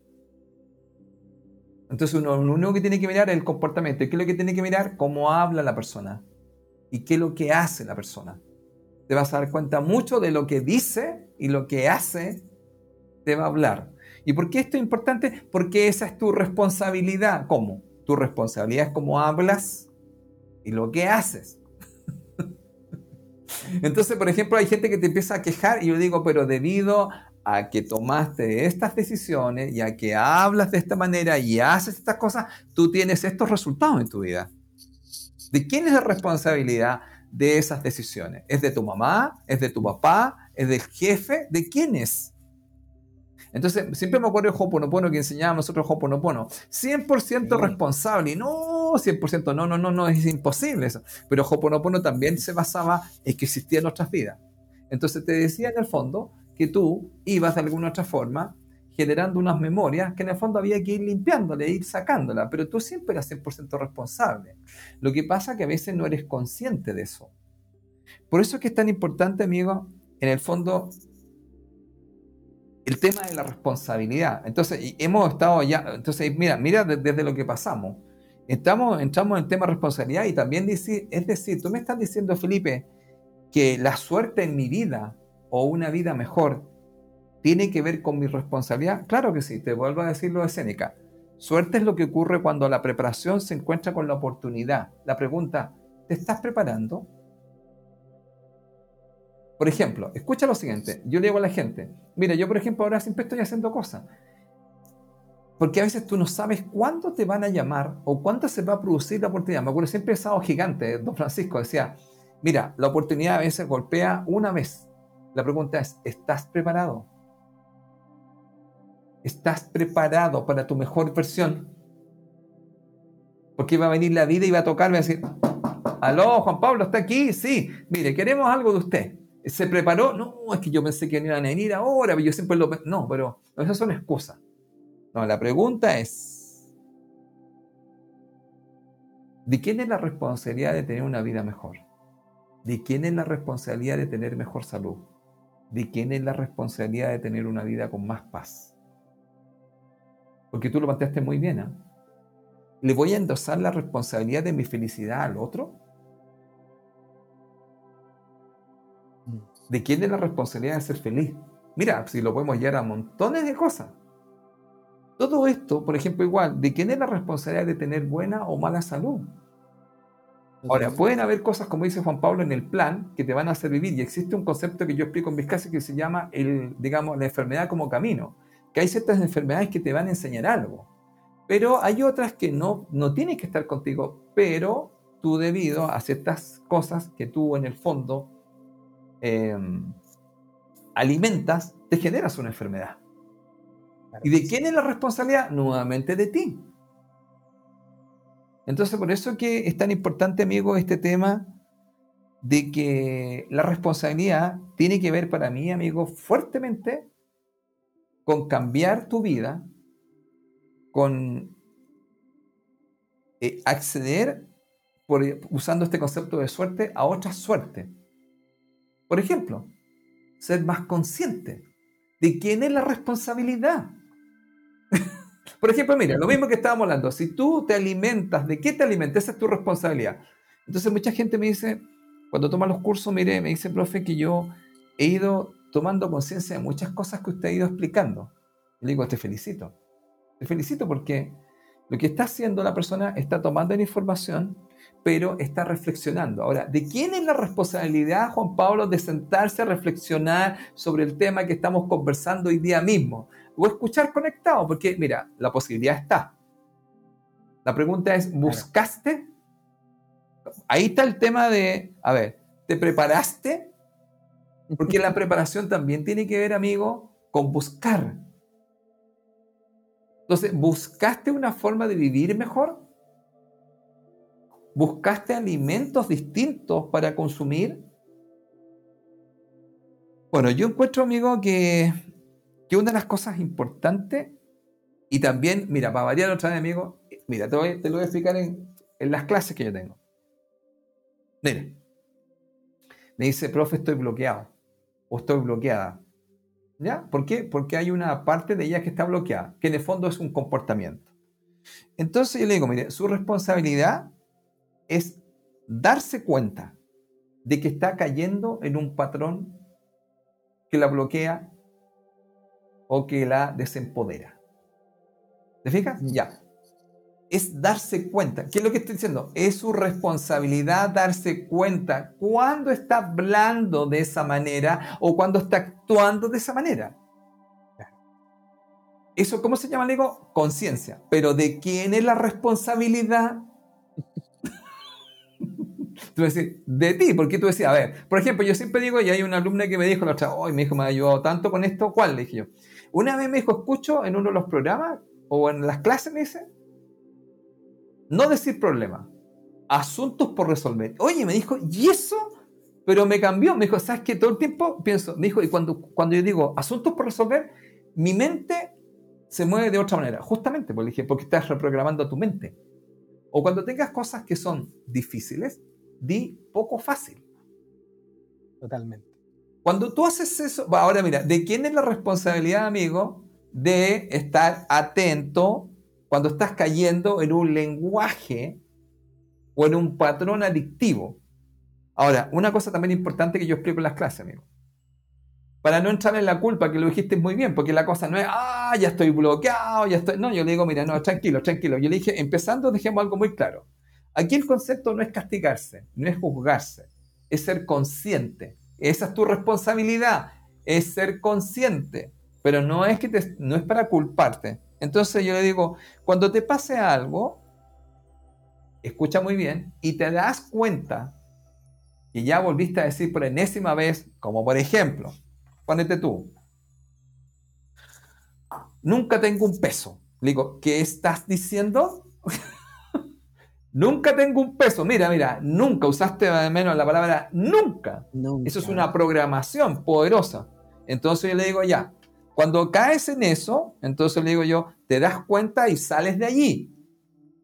Entonces uno, lo único que tiene que mirar es el comportamiento. ¿Qué es lo que tiene que mirar? Cómo habla la persona y qué es lo que hace la persona. Te vas a dar cuenta mucho de lo que dice y lo que hace te va a hablar. ¿Y por qué esto es importante? Porque esa es tu responsabilidad. ¿Cómo? Tu responsabilidad es cómo hablas y lo que haces. (laughs) Entonces, por ejemplo, hay gente que te empieza a quejar y yo digo, pero debido a que tomaste estas decisiones y a que hablas de esta manera y haces estas cosas, tú tienes estos resultados en tu vida. ¿De quién es la responsabilidad de esas decisiones? ¿Es de tu mamá? ¿Es de tu papá? ¿Es del jefe? ¿De quién es? Entonces, siempre me acuerdo de Hoponopono que enseñábamos nosotros Hoponopono. 100% responsable. No, 100%, no, no, no, no, es imposible eso. Pero Hoponopono también se basaba en que existían otras vidas. Entonces te decía en el fondo que tú ibas de alguna otra forma generando unas memorias que en el fondo había que ir limpiándola, ir sacándola, pero tú siempre eras 100% responsable. Lo que pasa es que a veces no eres consciente de eso. Por eso es que es tan importante, amigo, en el fondo, el tema de la responsabilidad. Entonces, hemos estado ya, entonces, mira, mira desde lo que pasamos. Estamos, entramos en el tema de responsabilidad y también decir, es decir, tú me estás diciendo, Felipe, que la suerte en mi vida o una vida mejor tiene que ver con mi responsabilidad. Claro que sí, te vuelvo a decir lo de Séneca. Suerte es lo que ocurre cuando la preparación se encuentra con la oportunidad. La pregunta, ¿te estás preparando? Por ejemplo, escucha lo siguiente, yo le digo a la gente, mira, yo por ejemplo ahora siempre estoy haciendo cosas, porque a veces tú no sabes cuándo te van a llamar o cuándo se va a producir la oportunidad. Me acuerdo siempre estado gigante, don Francisco decía, mira, la oportunidad a veces golpea una vez. La pregunta es, ¿estás preparado? ¿Estás preparado para tu mejor versión? Porque va a venir la vida y va a tocarme y a decir, aló, Juan Pablo, ¿está aquí? Sí, mire, queremos algo de usted. ¿Se preparó? No, es que yo pensé que iban a venir ahora, pero yo siempre lo... No, pero esas son excusas. No, la pregunta es, ¿de quién es la responsabilidad de tener una vida mejor? ¿De quién es la responsabilidad de tener mejor salud? ¿De quién es la responsabilidad de tener una vida con más paz? Porque tú lo planteaste muy bien. ¿eh? ¿Le voy a endosar la responsabilidad de mi felicidad al otro? ¿De quién es la responsabilidad de ser feliz? Mira, si lo podemos llevar a montones de cosas. Todo esto, por ejemplo, igual, ¿de quién es la responsabilidad de tener buena o mala salud? Ahora, pueden haber cosas, como dice Juan Pablo, en el plan que te van a hacer vivir. Y existe un concepto que yo explico en mis clases que se llama, el, digamos, la enfermedad como camino. Que hay ciertas enfermedades que te van a enseñar algo. Pero hay otras que no, no tienen que estar contigo, pero tú debido a ciertas cosas que tú en el fondo Em, alimentas, te generas una enfermedad. ¿Y de quién es la responsabilidad? Nuevamente de ti. Entonces, por eso que es tan importante, amigo, este tema de que la responsabilidad tiene que ver para mí, amigo, fuertemente con cambiar tu vida, con eh, acceder, por, usando este concepto de suerte, a otra suerte. Por ejemplo, ser más consciente de quién es la responsabilidad. (laughs) Por ejemplo, mira, lo mismo que estábamos hablando, si tú te alimentas, ¿de qué te alimentas? Esa es tu responsabilidad. Entonces mucha gente me dice, cuando toma los cursos, mire, me dice, profe, que yo he ido tomando conciencia de muchas cosas que usted ha ido explicando. Le digo, te felicito. Te felicito porque lo que está haciendo la persona está tomando la información pero está reflexionando. Ahora, ¿de quién es la responsabilidad, Juan Pablo, de sentarse a reflexionar sobre el tema que estamos conversando hoy día mismo? O escuchar conectado, porque mira, la posibilidad está. La pregunta es, ¿buscaste? Ahí está el tema de, a ver, ¿te preparaste? Porque la preparación también tiene que ver, amigo, con buscar. Entonces, ¿buscaste una forma de vivir mejor? ¿Buscaste alimentos distintos para consumir? Bueno, yo encuentro, amigo, que, que una de las cosas importantes, y también, mira, para variar otra vez, amigo, mira, te, lo voy a explicar en, en las clases que yo tengo. Mira, me dice, profe, estoy bloqueado, o estoy bloqueada. ¿Ya? ¿Por qué? Porque hay una parte de ella que está bloqueada, que en el fondo es un comportamiento. Entonces yo le digo, mire, su responsabilidad es darse cuenta de que está cayendo en un patrón que la bloquea o que la desempodera. ¿Te fijas? Ya. Es darse cuenta. ¿Qué es lo que estoy diciendo? Es su responsabilidad darse cuenta cuando está hablando de esa manera o cuando está actuando de esa manera. Eso, ¿cómo se llama, Digo, Conciencia. Pero ¿de quién es la responsabilidad? (laughs) tú decís, de ti, porque tú decías, a ver, por ejemplo, yo siempre digo, y hay una alumna que me dijo la otra, hoy me dijo, me ha ayudado tanto con esto, ¿cuál? Le dije yo. Una vez me dijo, escucho en uno de los programas o en las clases, me dice, no decir problema, asuntos por resolver. Oye, me dijo, ¿y eso? Pero me cambió, me dijo, ¿sabes qué? Todo el tiempo pienso, me dijo, y cuando, cuando yo digo asuntos por resolver, mi mente se mueve de otra manera. Justamente porque, dije, porque estás reprogramando tu mente. O cuando tengas cosas que son difíciles, di poco fácil. Totalmente. Cuando tú haces eso, ahora mira, ¿de quién es la responsabilidad, amigo, de estar atento cuando estás cayendo en un lenguaje o en un patrón adictivo? Ahora, una cosa también importante que yo explico en las clases, amigo para no entrar en la culpa, que lo dijiste muy bien, porque la cosa no es, ah, ya estoy bloqueado, ya estoy... No, yo le digo, mira, no, tranquilo, tranquilo. Yo le dije, empezando, dejemos algo muy claro. Aquí el concepto no es castigarse, no es juzgarse, es ser consciente. Esa es tu responsabilidad, es ser consciente, pero no es, que no es para culparte. Entonces yo le digo, cuando te pase algo, escucha muy bien y te das cuenta y ya volviste a decir por enésima vez, como por ejemplo, Ponete tú. Nunca tengo un peso. Le digo, ¿qué estás diciendo? (laughs) nunca tengo un peso. Mira, mira, nunca usaste menos la palabra nunca. Eso es una programación poderosa. Entonces yo le digo, ya, cuando caes en eso, entonces le digo yo, te das cuenta y sales de allí.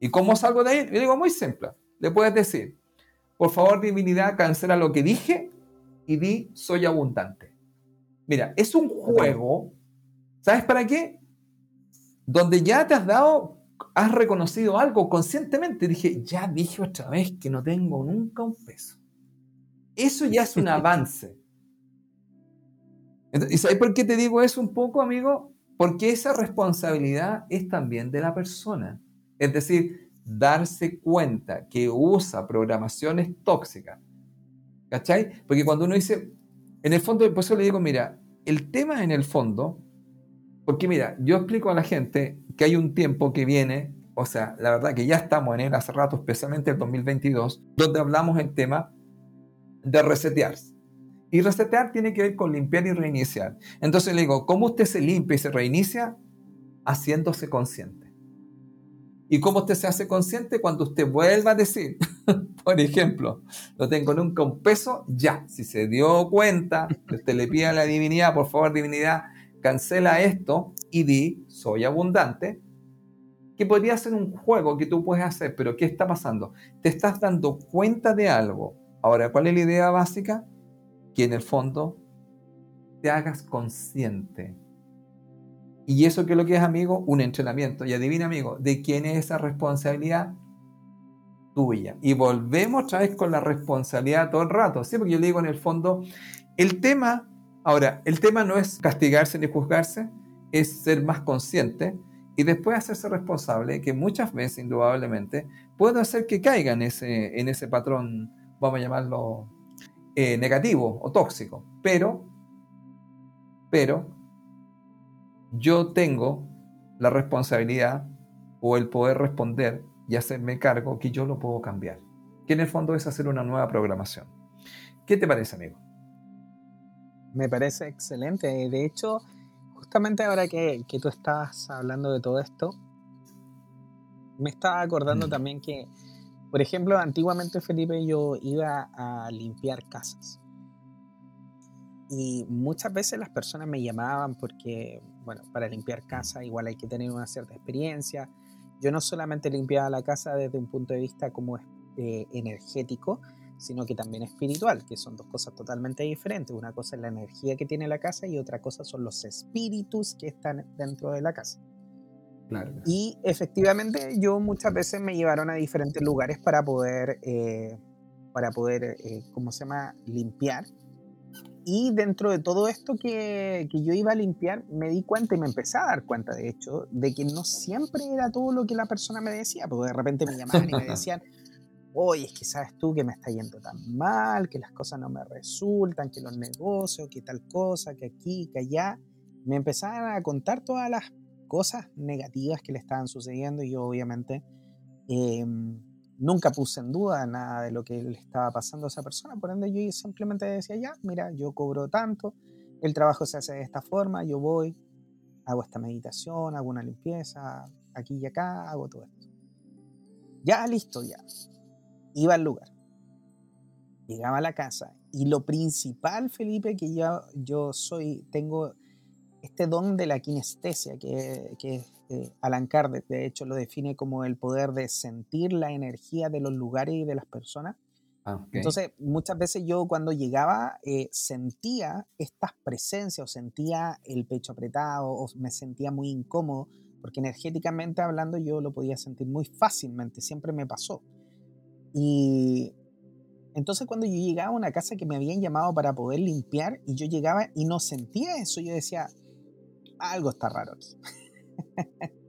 ¿Y cómo salgo de ahí? Le digo, muy simple. Le puedes decir, por favor, divinidad, cancela lo que dije y di, soy abundante. Mira, es un juego, ¿sabes para qué? Donde ya te has dado, has reconocido algo conscientemente. Dije, ya dije otra vez que no tengo nunca un peso. Eso ya es un (laughs) avance. ¿Y sabes por qué te digo eso un poco, amigo? Porque esa responsabilidad es también de la persona. Es decir, darse cuenta que usa programaciones tóxicas. ¿Cachai? Porque cuando uno dice, en el fondo, por eso le digo, mira, el tema en el fondo, porque mira, yo explico a la gente que hay un tiempo que viene, o sea, la verdad que ya estamos en él hace rato, especialmente el 2022, donde hablamos el tema de resetear. Y resetear tiene que ver con limpiar y reiniciar. Entonces le digo, ¿cómo usted se limpia y se reinicia? Haciéndose consciente. ¿Y cómo usted se hace consciente? Cuando usted vuelva a decir, (laughs) por ejemplo, no tengo nunca un peso, ya, si se dio cuenta, usted le pide a la divinidad, por favor, divinidad, cancela esto y di, soy abundante, que podría ser un juego que tú puedes hacer, pero ¿qué está pasando? Te estás dando cuenta de algo. Ahora, ¿cuál es la idea básica? Que en el fondo te hagas consciente. ¿Y eso qué es lo que es, amigo? Un entrenamiento. Y adivina, amigo, ¿de quién es esa responsabilidad? tuya. Y volvemos otra vez con la responsabilidad todo el rato, ¿sí? Porque yo le digo en el fondo, el tema, ahora, el tema no es castigarse ni juzgarse, es ser más consciente y después hacerse responsable, que muchas veces, indudablemente, puede hacer que caiga ese, en ese patrón, vamos a llamarlo, eh, negativo o tóxico. Pero, pero, yo tengo la responsabilidad o el poder responder y hacerme cargo que yo lo puedo cambiar. Que en el fondo es hacer una nueva programación. ¿Qué te parece, amigo? Me parece excelente. De hecho, justamente ahora que, tú estás hablando de todo esto, me estaba acordando mm. también que, por ejemplo, antiguamente Felipe yo iba a limpiar casas. Y muchas veces las personas me llamaban porque, bueno, para limpiar casa igual hay que tener una cierta experiencia, yo no solamente limpiaba la casa desde un punto de vista como eh, energético, sino que también espiritual, que son dos cosas totalmente diferentes. Una cosa es la energía que tiene la casa y otra cosa son los espíritus que están dentro de la casa. Y efectivamente yo muchas veces me llevaron a diferentes lugares para poder, eh, para poder eh, ¿cómo se llama?, limpiar. y dentro de todo esto que, que, yo iba a limpiar, me di cuenta y me empecé a dar cuenta, de hecho, de que no siempre era todo lo que la persona me decía, porque de repente me llamaban y me (laughs) decían, oye, es que sabes tú que me está yendo tan mal, que las cosas no me resultan, que los negocios, que tal cosa, que aquí, que allá. Me empezaban a contar todas las cosas negativas que le estaban sucediendo y yo obviamente em, nunca puse en duda nada de lo que le estaba pasando a esa persona, por ende yo simplemente decía, ya, mira, yo cobro tanto, el trabajo se hace de esta forma, yo voy, hago esta meditación, hago una limpieza, aquí y acá, hago todo esto. Ya, listo, ya. Iba al lugar, llegaba a la casa y lo principal, Felipe, que yo, yo soy, tengo este don de la kinestesia, que, que eh, Alan Kardec de hecho lo define como el poder de sentir la energía de los lugares y de las personas. Ah, Entonces, muchas veces yo cuando llegaba eh, sentía estas presencias o sentía el pecho apretado o me sentía muy incómodo, porque energéticamente hablando yo lo podía sentir muy fácilmente, siempre me pasó. Y entonces cuando yo llegaba a una casa que me habían llamado para poder limpiar y yo llegaba y no sentía eso, yo decía, algo está raro aquí.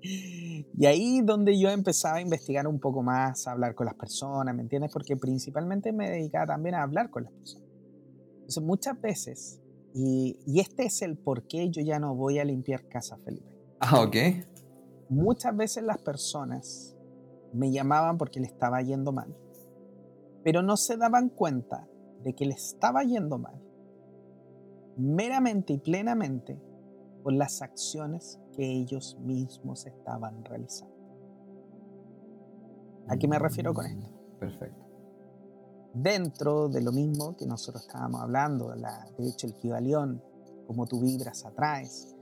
(laughs) y ahí donde yo empezaba a investigar un poco más, a hablar con las personas, ¿me entiendes? Porque principalmente me dedicaba también a hablar con las personas. Entonces muchas veces, y, y este es el por qué yo ya no voy a limpiar casa, Felipe. Ah, ok. Muchas veces las personas me llamaban porque le estaba yendo mal pero no se daban cuenta de que le estaba yendo mal, meramente y plenamente por las acciones que ellos mismos estaban realizando. ¿A qué me refiero con esto? Perfecto. Dentro de lo mismo que nosotros estábamos hablando, la, de hecho el Kibalión, como tú vibras atraes,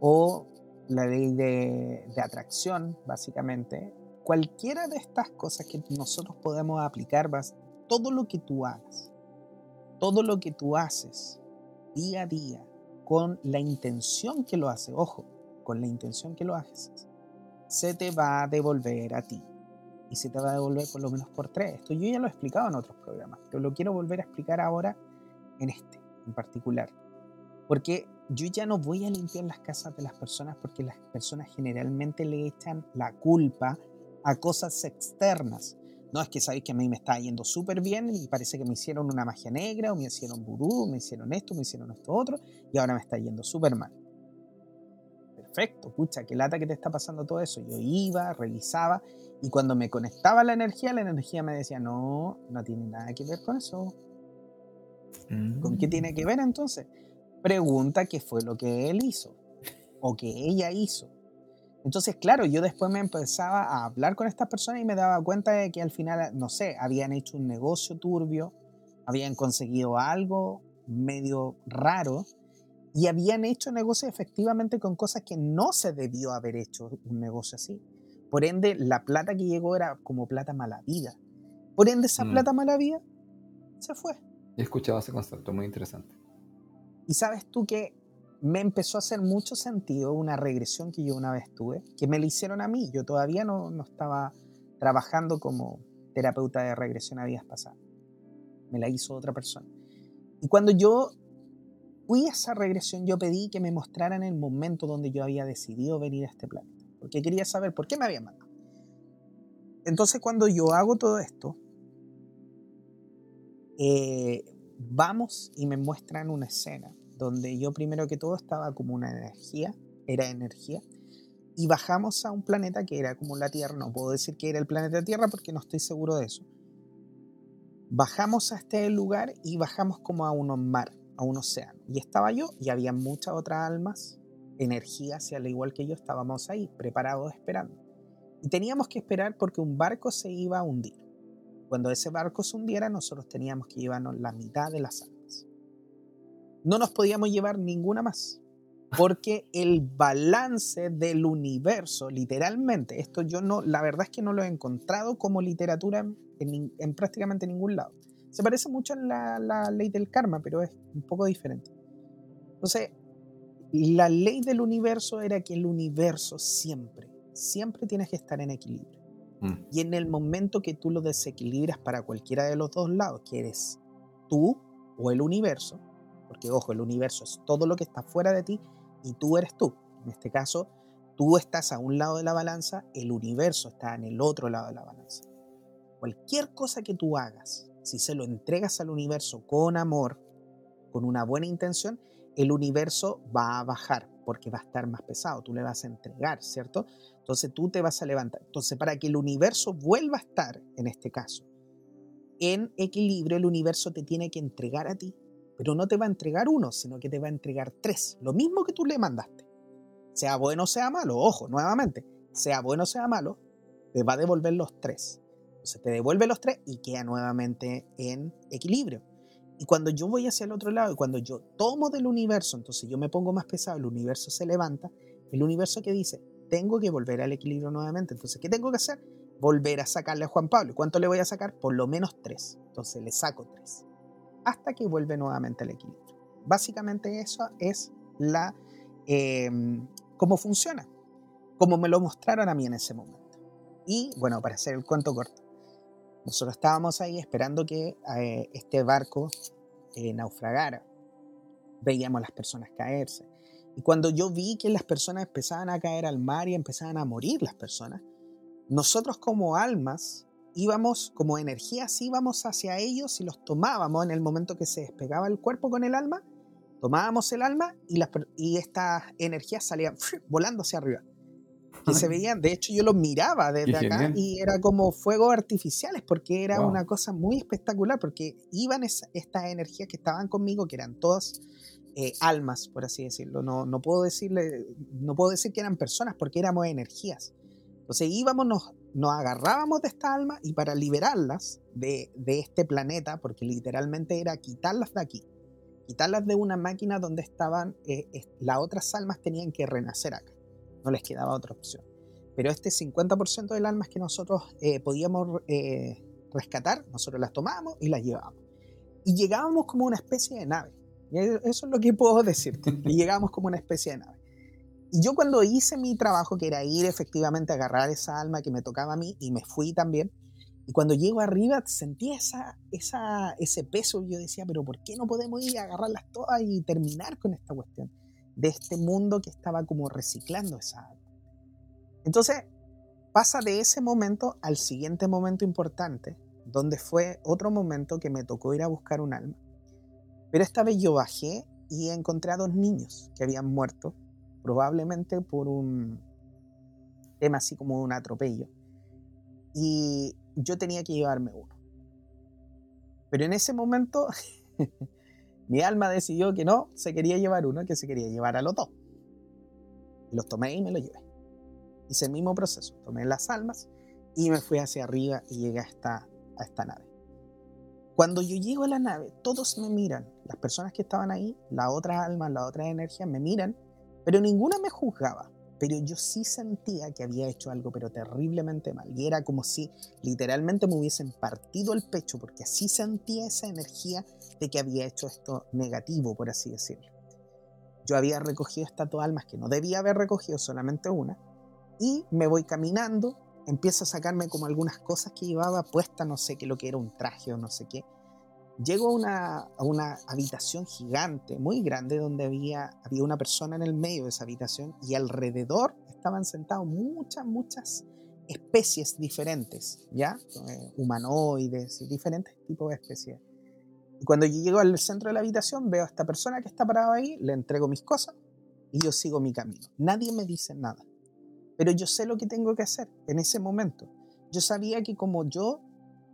o la ley de, de atracción, básicamente, cualquiera de estas cosas que nosotros podemos aplicar, todo lo que tú hagas, todo lo que tú haces día a día con la intención que lo haces, ojo, con la intención que lo haces, se te va a devolver a ti. Y se te va a devolver por lo menos por tres. Esto yo ya lo he explicado en otros programas, pero lo quiero volver a explicar ahora en este en particular. Porque yo ya no voy a limpiar las casas de las personas porque las personas generalmente le echan la culpa a cosas externas. No es que sabéis que a mí me está yendo súper bien y parece que me hicieron una magia negra o me hicieron vudú, me hicieron esto, me hicieron esto otro y ahora me está yendo súper mal. Perfecto, pucha, qué lata que te está pasando todo eso. Yo iba, revisaba y cuando me conectaba la energía, la energía me decía, no, no tiene nada que ver con eso. ¿Con qué tiene que ver entonces? Pregunta qué fue lo que él hizo o que ella hizo entonces, claro, yo después me empezaba a hablar con estas personas y me daba cuenta de que al final, no sé, habían hecho un negocio turbio, habían conseguido algo medio raro y habían hecho negocio efectivamente con cosas que no se debió haber hecho un negocio así. Por ende, la plata que llegó era como plata mala vida. Por ende, esa mm. plata mala vida se fue. He escuchado ese concepto, muy interesante. Y sabes tú que me empezó a hacer mucho sentido una regresión que yo una vez tuve, que me la hicieron a mí. Yo todavía no, no estaba trabajando como terapeuta de regresión a días pasadas. Me la hizo otra persona. Y cuando yo fui a esa regresión, yo pedí que me mostraran el momento donde yo había decidido venir a este planeta, porque quería saber por qué me habían mandado. Entonces, cuando yo hago todo esto, eh, vamos y me muestran una escena donde yo primero que todo estaba como una energía, era energía, y bajamos a un planeta que era como la Tierra, no puedo decir que era el planeta Tierra porque no estoy seguro de eso. Bajamos a este lugar y bajamos como a un mar, a un océano. Y estaba yo y había muchas otras almas, energías, y al igual que yo estábamos ahí, preparados, esperando. Y teníamos que esperar porque un barco se iba a hundir. Cuando ese barco se hundiera, nosotros teníamos que llevarnos la mitad de la sal no nos podíamos llevar ninguna más. (laughs) Porque el balance del universo, literalmente, esto yo no, la verdad es que no lo he encontrado como literatura en, prácticamente ningún lado. Se parece mucho a la, la ley del karma, pero es un poco diferente. Entonces, la ley del universo era que el universo siempre, siempre tienes que estar en equilibrio. Mm. Y en el momento que tú lo desequilibras para cualquiera de los dos lados, que eres tú o el universo, porque ojo, el universo es todo lo que está fuera de ti y tú eres tú. En este caso, tú estás a un lado de la balanza, el universo está en el otro lado de la balanza. Cualquier cosa que tú hagas, si se lo entregas al universo con amor, con una buena intención, el universo va a bajar porque va a estar más pesado, tú le vas a entregar, ¿cierto? Entonces tú te vas a levantar. Entonces para que el universo vuelva a estar, en este caso, en equilibrio, el universo te tiene que entregar a ti, pero no te va a entregar uno, sino que te va a entregar tres, lo mismo que tú le mandaste. Sea bueno o sea malo, ojo, nuevamente, sea bueno o sea malo, te va a devolver los tres. Entonces te devuelve los tres y queda nuevamente en equilibrio. Y cuando yo voy hacia el otro lado y cuando yo tomo del universo, entonces yo me pongo más pesado, el universo se levanta, el universo que dice, tengo que volver al equilibrio nuevamente. Entonces, ¿qué tengo que hacer? Volver a sacarle a Juan Pablo. ¿Cuánto le voy a sacar? Por lo menos tres. Entonces le saco tres. Hasta que vuelve nuevamente al equilibrio. Básicamente eso es la em, cómo funciona. Como me lo mostraron a mí en ese momento. Y bueno, para hacer el cuento corto, nosotros estábamos ahí esperando que eh, este barco eh, naufragara. Veíamos las personas caerse. Y cuando yo vi que las personas empezaban a caer al mar y empezaban a morir las personas, nosotros como almas íbamos, como energías, íbamos hacia ellos y los tomábamos en el momento que se despegaba el cuerpo con el alma, tomábamos el alma y, las, y estas energías salían volando hacia arriba. Y se veían, de hecho yo los miraba desde acá y era como fuegos artificiales porque era una cosa muy espectacular porque iban estas energías que estaban conmigo, que eran todas eh, almas, por así decirlo. No, no, puedo decirle, no puedo decir que eran personas porque éramos energías. Entonces íbamos, nos, nos agarrábamos de esta alma y para liberarlas de, de este planeta, porque literalmente era quitarlas de aquí, quitarlas de una máquina donde estaban, eh, las otras almas tenían que renacer acá no les quedaba otra opción. Pero este 50% del almas que nosotros eh, podíamos eh, rescatar, nosotros las tomábamos y las llevábamos. Y llegábamos como una especie de nave. eso es lo que puedo decir. Y llegábamos como una especie de nave. Y yo cuando hice mi trabajo, que era ir efectivamente a agarrar esa alma que me tocaba a mí, y me fui también, y cuando llego arriba sentí esa, esa, ese peso, yo decía, pero ¿por qué no podemos ir a agarrarlas todas y terminar con esta cuestión? de este mundo que estaba como reciclando esa alma. Entonces, pasa de ese momento al siguiente momento importante, donde fue otro momento que me tocó ir a buscar un alma. Pero esta vez yo bajé y encontré a dos niños que habían muerto, probablemente por un tema así como un atropello. Y yo tenía que llevarme uno. Pero en ese momento (laughs) Mi alma decidió que no, se quería llevar uno, que se quería llevar a los dos. Y los tomé y me los llevé. Hice el mismo proceso. Tomé las almas y me fui hacia arriba y llegué a esta, a esta nave. Cuando yo llego a la nave, todos me miran. Las personas que estaban ahí, las otras almas, las otras energías me miran, pero ninguna me juzgaba pero yo sí sentía que había hecho algo pero terriblemente mal y era como si literalmente me hubiesen partido el pecho porque así sentía esa energía de que había hecho esto negativo, por así decirlo. Yo había recogido estas dos almas que no debía haber recogido, solamente una, y me voy caminando, empiezo a sacarme como algunas cosas que llevaba puesta, no sé qué, lo que era un traje o no sé qué, Llego a una, a una, habitación gigante, muy grande, donde había, había una persona en el medio de esa habitación y alrededor estaban sentados muchas, muchas especies diferentes, ¿ya? Eh, humanoides y diferentes tipos de especies. Y cuando yo llego al centro de la habitación, veo a esta persona que está parada ahí, le entrego mis cosas y yo sigo mi camino. Nadie me dice nada. Pero yo sé lo que tengo que hacer en ese momento. Yo sabía que como yo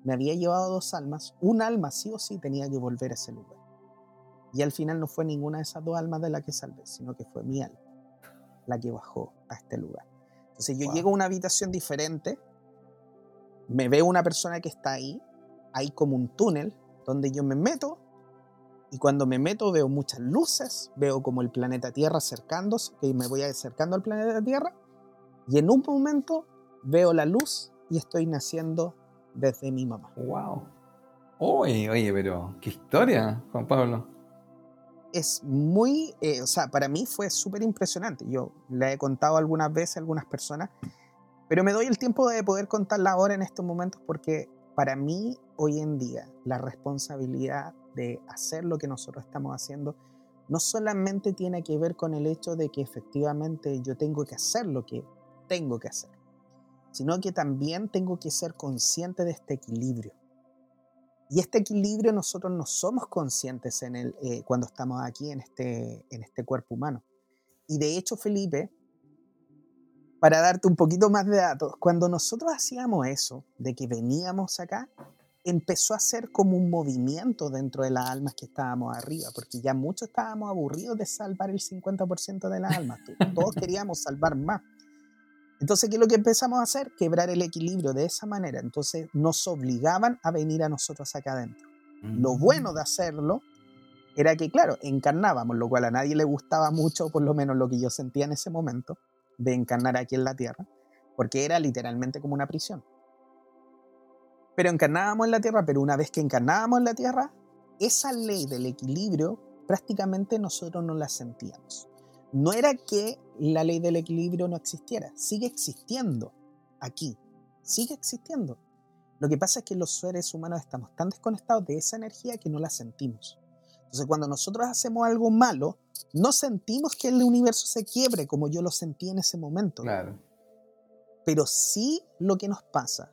me había llevado dos almas, un alma sí o sí tenía que volver a ese lugar. Y al final no fue ninguna de esas dos almas de la que salvé, sino que fue mi alma la que bajó a este lugar. Entonces yo llego a una habitación diferente, me veo una persona que está ahí, hay como un túnel donde yo me meto y cuando me meto veo muchas luces, veo como el planeta Tierra acercándose, que me voy acercando al planeta Tierra y en un momento veo la luz y estoy naciendo desde mi mamá. ¡Wow! Oye, oye, pero qué historia, Juan Pablo. Es muy, eh, o sea, para mí fue súper impresionante. Yo le he contado algunas veces a algunas personas, pero me doy el tiempo de poder contarla ahora en estos momentos porque para mí hoy en día la responsabilidad de hacer lo que nosotros estamos haciendo, no solamente tiene que ver con el hecho de que efectivamente yo tengo que hacer lo que tengo que hacer, sino que también tengo que ser consciente de este equilibrio. Y este equilibrio nosotros no somos conscientes en el, eh, cuando estamos aquí en este, en este cuerpo humano. Y de hecho, Felipe, para darte un poquito más de datos, cuando nosotros hacíamos eso, de que veníamos acá, empezó a ser como un movimiento dentro de las almas que estábamos arriba, porque ya muchos estábamos aburridos de salvar el 50% de las almas, todos queríamos salvar más. Entonces, ¿qué es lo que empezamos a hacer? Quebrar el equilibrio de esa manera. Entonces, nos obligaban a venir a nosotros acá adentro. Lo bueno de hacerlo era que, claro, encarnábamos, lo cual a nadie le gustaba mucho, por lo menos lo que yo sentía en ese momento, de encarnar aquí en la Tierra, porque era literalmente como una prisión. Pero encarnábamos en la Tierra, pero una vez que encarnábamos en la Tierra, esa ley del equilibrio prácticamente nosotros no la sentíamos. No era que la ley del equilibrio no existiera, sigue existiendo aquí, sigue existiendo. Lo que pasa es que los seres humanos estamos tan desconectados de esa energía que no la sentimos. Entonces cuando nosotros hacemos algo malo, no sentimos que el universo se quiebre como yo lo sentí en ese momento. Claro. Pero sí lo que nos pasa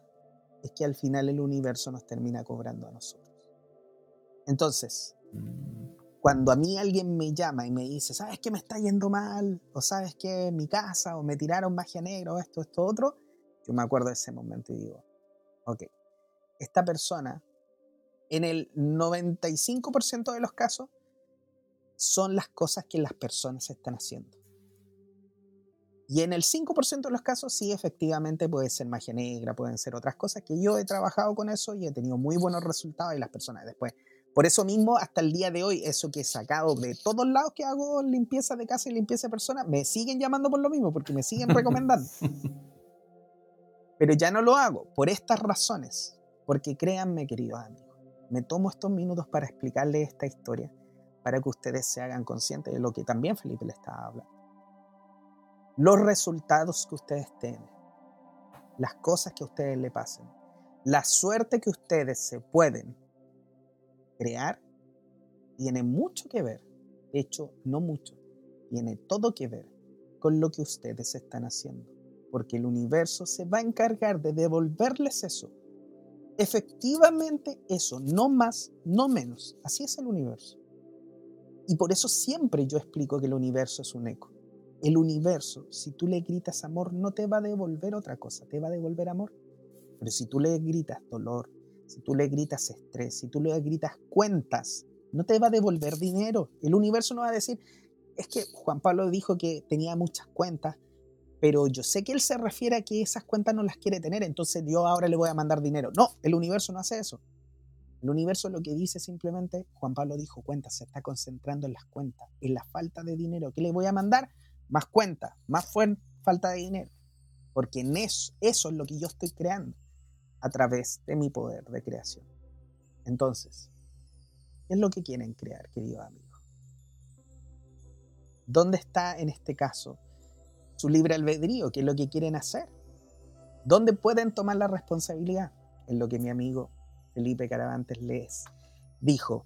es que al final el universo nos termina cobrando a nosotros. Entonces, mm. Cuando a mí alguien me llama y me dice, ¿sabes que me está yendo mal? O ¿sabes que mi casa? O me tiraron magia negra o esto, esto, otro. Yo me acuerdo de ese momento y digo, ok, esta persona, en el 95% de los casos, son las cosas que las personas están haciendo. Y en el 5% de los casos sí, efectivamente puede ser magia negra, pueden ser otras cosas que yo he trabajado con eso y he tenido muy buenos resultados y las personas después. Por eso mismo, hasta el día de hoy, eso que he sacado de todos lados que hago limpieza de casa y limpieza de personas, me siguen llamando por lo mismo, porque me siguen recomendando. (laughs) Pero ya no lo hago por estas razones, porque créanme, queridos amigos, me tomo estos minutos para explicarles esta historia, para que ustedes se hagan conscientes de lo que también Felipe le estaba hablando los resultados que ustedes tienen, las cosas que a ustedes le pasen, la suerte que ustedes se pueden crear, tiene mucho que ver, hecho, no mucho, tiene todo que ver con lo que ustedes están haciendo, porque el universo se va a encargar de devolverles eso. Efectivamente eso, no más, no menos. Así es el universo. Y por eso siempre yo explico que el universo es un eco. El universo, si tú le gritas amor, no te va a devolver otra cosa, te va a devolver amor. Pero si tú le gritas dolor, si tú le gritas estrés, si tú le gritas cuentas, no te va a devolver dinero. El universo no va a decir, es que Juan Pablo dijo que tenía muchas cuentas, pero yo sé que él se refiere a que esas cuentas no las quiere tener, entonces yo ahora le voy a mandar dinero. No, el universo no hace eso. El universo lo que dice simplemente, Juan Pablo dijo cuentas, se está concentrando en las cuentas, en la falta de dinero. ¿Qué le voy a mandar? más cuenta, más falta de dinero. Porque en eso, eso es lo que yo estoy creando a través de mi poder de creación. Entonces, ¿qué es lo que quieren crear, querido amigo? ¿Dónde está en este caso su libre albedrío? ¿Qué es lo que quieren hacer? ¿Dónde pueden tomar la responsabilidad? En lo que mi amigo Felipe Caravantes les dijo.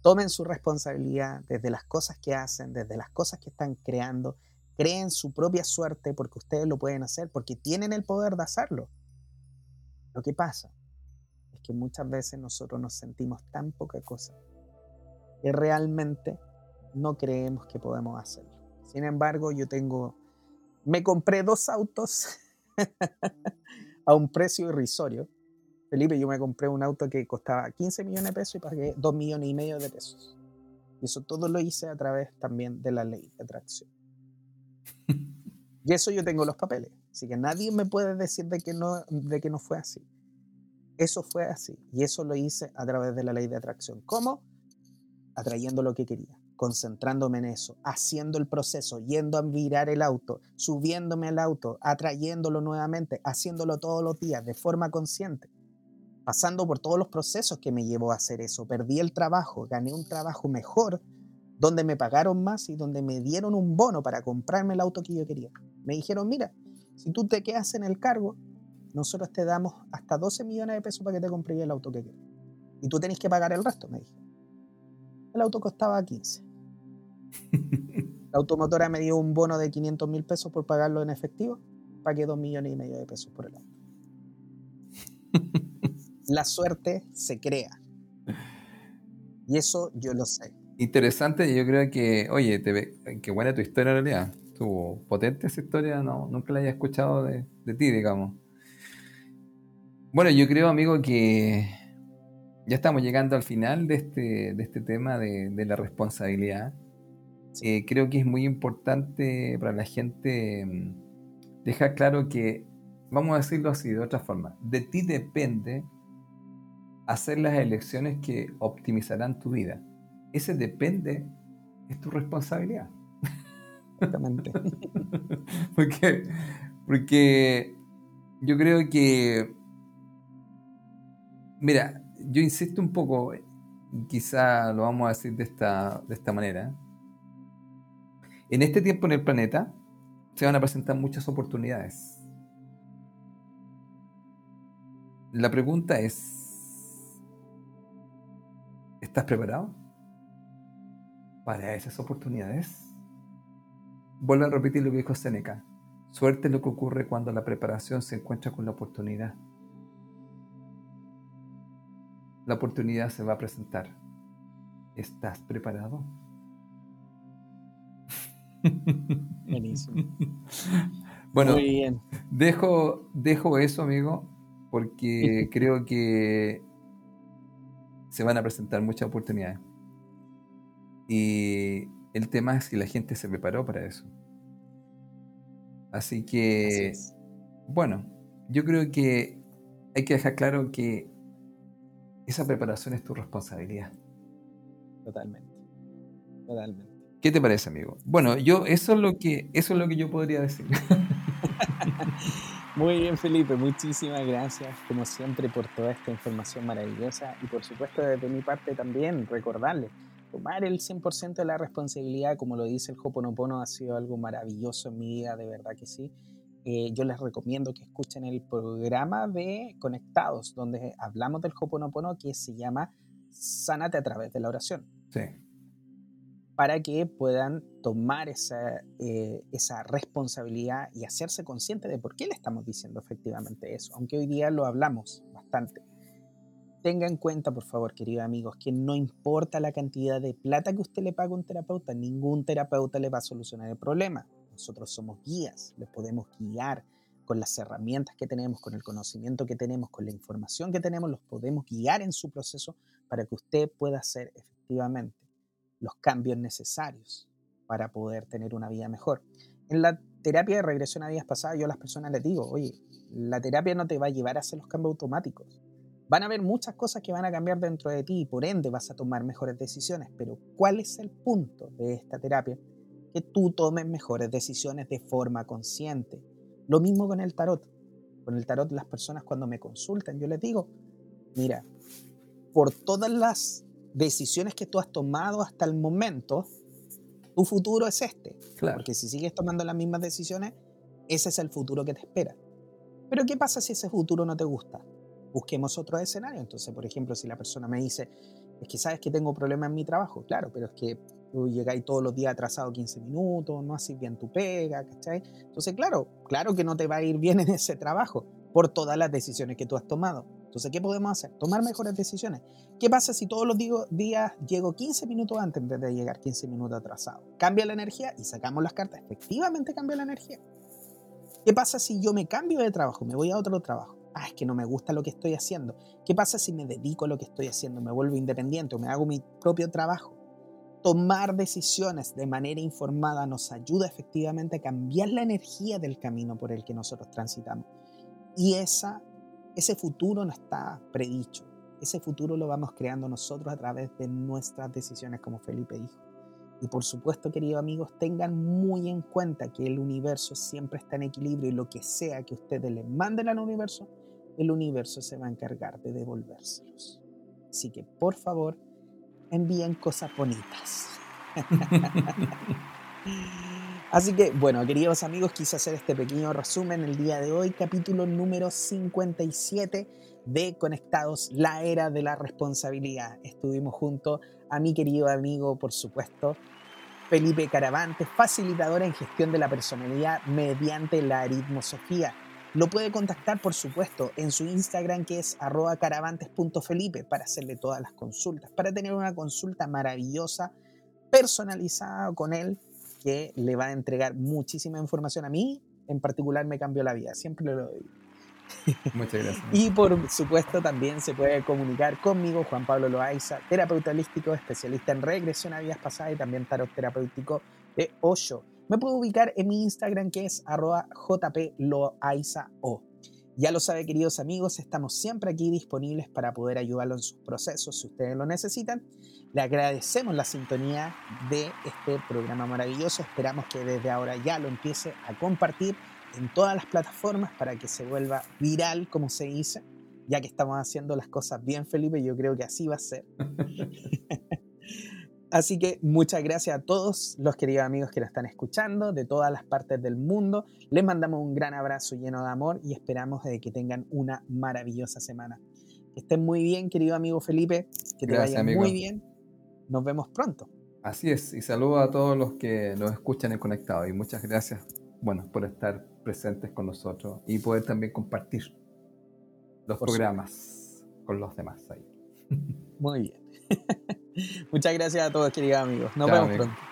Tomen su responsabilidad desde las cosas que hacen, desde las cosas que están creando, creen su propia suerte porque ustedes lo pueden hacer, porque tienen el poder de hacerlo. Lo que pasa es que muchas veces nosotros nos sentimos tan poca cosa que realmente no creemos que podemos hacerlo. Sin embargo, yo tengo, me compré dos autos (laughs) a un precio irrisorio. Felipe, yo me compré un auto que costaba 15 millones de pesos y pagué 2 millones y medio de pesos. Y eso todo lo hice a través también de la ley de atracción. (laughs) Y eso yo tengo los papeles. Así que nadie me puede decir de que, no, de que no fue así. Eso fue así. Y eso lo hice a través de la ley de atracción. ¿Cómo? Atrayendo lo que quería, concentrándome en eso, haciendo el proceso, yendo a mirar el auto, subiéndome al auto, atrayéndolo nuevamente, haciéndolo todos los días de forma consciente, pasando por todos los procesos que me llevó a hacer eso. Perdí el trabajo, gané un trabajo mejor donde me pagaron más y donde me dieron un bono para comprarme el auto que yo quería. Me dijeron, mira, si tú te quedas en el cargo, nosotros te damos hasta 12 millones de pesos para que te compres el auto que quieras. Y tú tenés que pagar el resto, me dijeron. El auto costaba 15. (laughs) La automotora me dio un bono de 500 mil pesos por pagarlo en efectivo. Pagué 2 millones y medio de pesos por el auto. (laughs) La suerte se crea. Y eso yo lo sé. Interesante, yo creo que, oye, te qué buena tu historia en realidad. Estuvo potente esa historia, no, nunca la había escuchado de, ti, digamos. Bueno, yo creo, amigo, que ya estamos llegando al final de este, de este tema de, la responsabilidad. Eh, creo que es muy importante para la gente mm, dejar claro que, vamos a decirlo así, de otra forma, de ti depende hacer las elecciones que optimizarán tu vida. Ese depende, es tu responsabilidad. Exactamente. (laughs) porque, porque yo creo que, mira, yo insisto un poco, quizá lo vamos a decir de esta, de esta manera. En este tiempo en el planeta se van a presentar muchas oportunidades. La pregunta es, ¿Estás preparado para esas oportunidades? Vuelvo a repetir lo que dijo Seneca. Suerte lo que ocurre cuando la preparación se encuentra con la oportunidad. La oportunidad se va a presentar. ¿Estás preparado? Buenísimo. (laughs) Bueno, Dejo, dejo eso, amigo, porque creo que se van a presentar muchas oportunidades. Y el tema es si la gente se preparó para eso. Así que, bueno, yo creo que hay que dejar claro que esa preparación es tu responsabilidad. Totalmente. Totalmente. ¿Qué te parece, amigo? Bueno, yo eso es lo que eso es lo que yo podría decir. (laughs) Muy bien, Felipe, muchísimas gracias, como siempre, por toda esta información maravillosa y por supuesto desde mi parte también recordarle, tomar el 100% de la responsabilidad, como lo dice el Hoponopono, ha sido algo maravilloso en mi vida, de verdad que sí. Eh, yo les recomiendo que escuchen el programa de Conectados, donde hablamos del Hoponopono que se llama Sánate a través de la oración. Sí para que puedan tomar esa, eh, esa responsabilidad y hacerse consciente de por qué le estamos diciendo efectivamente eso, aunque hoy día lo hablamos bastante. Tenga en cuenta, por favor, queridos amigos, que no importa la cantidad de plata que usted le pague a un terapeuta, ningún terapeuta le va a solucionar el problema. Nosotros somos guías, le podemos guiar con las herramientas que tenemos, con el conocimiento que tenemos, con la información que tenemos, los podemos guiar en su proceso para que usted pueda hacer efectivamente los cambios necesarios para poder tener una vida mejor. En la terapia de regresión a días pasadas, yo a las personas les digo, oye, la terapia no te va a llevar a hacer los cambios automáticos. Van a haber muchas cosas que van a cambiar dentro de ti y por ende vas a tomar mejores decisiones, pero ¿cuál es el punto de esta terapia? Que tú tomes mejores decisiones de forma consciente. Lo mismo con el tarot. Con el tarot las personas cuando me consultan, yo les digo, mira, por todas las decisiones que tú has tomado hasta el momento, tu futuro es este. Porque si sigues tomando las mismas decisiones, ese es el futuro que te espera. Pero ¿qué pasa si ese futuro no te gusta? Busquemos otro escenario. Entonces, por ejemplo, si la persona me dice, es que sabes que tengo problemas en mi trabajo, claro, pero es que tú llegáis todos los días atrasado 15 minutos, no haces bien tu pega, ¿cachai? Entonces, claro, claro que no te va a ir bien (laughs) en ese trabajo por todas las decisiones que tú has tomado. Entonces, ¿qué podemos hacer? Tomar mejores decisiones. ¿Qué pasa si todos los días llego 15 minutos antes en vez de llegar 15 minutos atrasado? Cambia la energía y sacamos las cartas. Efectivamente cambia la energía. ¿Qué pasa si yo me cambio de trabajo, me voy a otro trabajo? Ah, es que no me gusta lo que estoy haciendo. ¿Qué pasa si me dedico a lo que estoy haciendo, me vuelvo independiente o me hago mi propio trabajo? Tomar decisiones de manera informada nos ayuda efectivamente a cambiar la energía del camino por el que nosotros transitamos. Y esa ese futuro no está predicho. Ese futuro lo vamos creando nosotros a través de nuestras decisiones, como Felipe dijo. Y por supuesto, queridos amigos, tengan muy en cuenta que el universo siempre está en equilibrio y lo que sea que ustedes le manden al universo, el universo se va a encargar de devolvérselos. Así que, por favor, envíen cosas bonitas. (laughs) Así que, bueno, queridos amigos, quise hacer este pequeño resumen el día de hoy, capítulo número 57 de Conectados, la era de la responsabilidad. Estuvimos junto a mi querido amigo, por supuesto, Felipe Caravante, facilitador en gestión de la personalidad mediante la aritmosofía. Lo puede contactar, por supuesto, en su Instagram que es arroba caravantes.felipe para hacerle todas las consultas, para tener una consulta maravillosa, personalizada con él que le va a entregar muchísima información a mí. En particular me cambió la vida, siempre lo doy. Muchas gracias. (laughs) y por supuesto también se puede comunicar conmigo, Juan Pablo Loaiza, terapeuta holístico, especialista en regresión a vidas pasadas y también tarot terapéutico de Osho. Me puedo ubicar en mi Instagram que es arroba jploaizao. Ya lo sabe, queridos amigos, estamos siempre aquí disponibles para poder ayudarlo en sus procesos si ustedes lo necesitan. Le agradecemos la sintonía de este programa maravilloso. Esperamos que desde ahora ya lo empiece a compartir en todas las plataformas para que se vuelva viral, como se dice, ya que estamos haciendo las cosas bien, Felipe, yo creo que así va a ser. (laughs) Así que muchas gracias a todos los queridos amigos que nos están escuchando de todas las partes del mundo. Les mandamos un gran abrazo lleno de amor y esperamos de que tengan una maravillosa semana. Que estén muy bien, querido amigo Felipe. Que te vaya muy bien. Nos vemos pronto. Así es, y saludo a todos los que nos escuchan en Conectado y muchas gracias, bueno, por estar presentes con nosotros y poder también compartir los programas con los demás ahí. Muy bien. (laughs) Muchas gracias a todos, queridos amigos. Nos vemos pronto.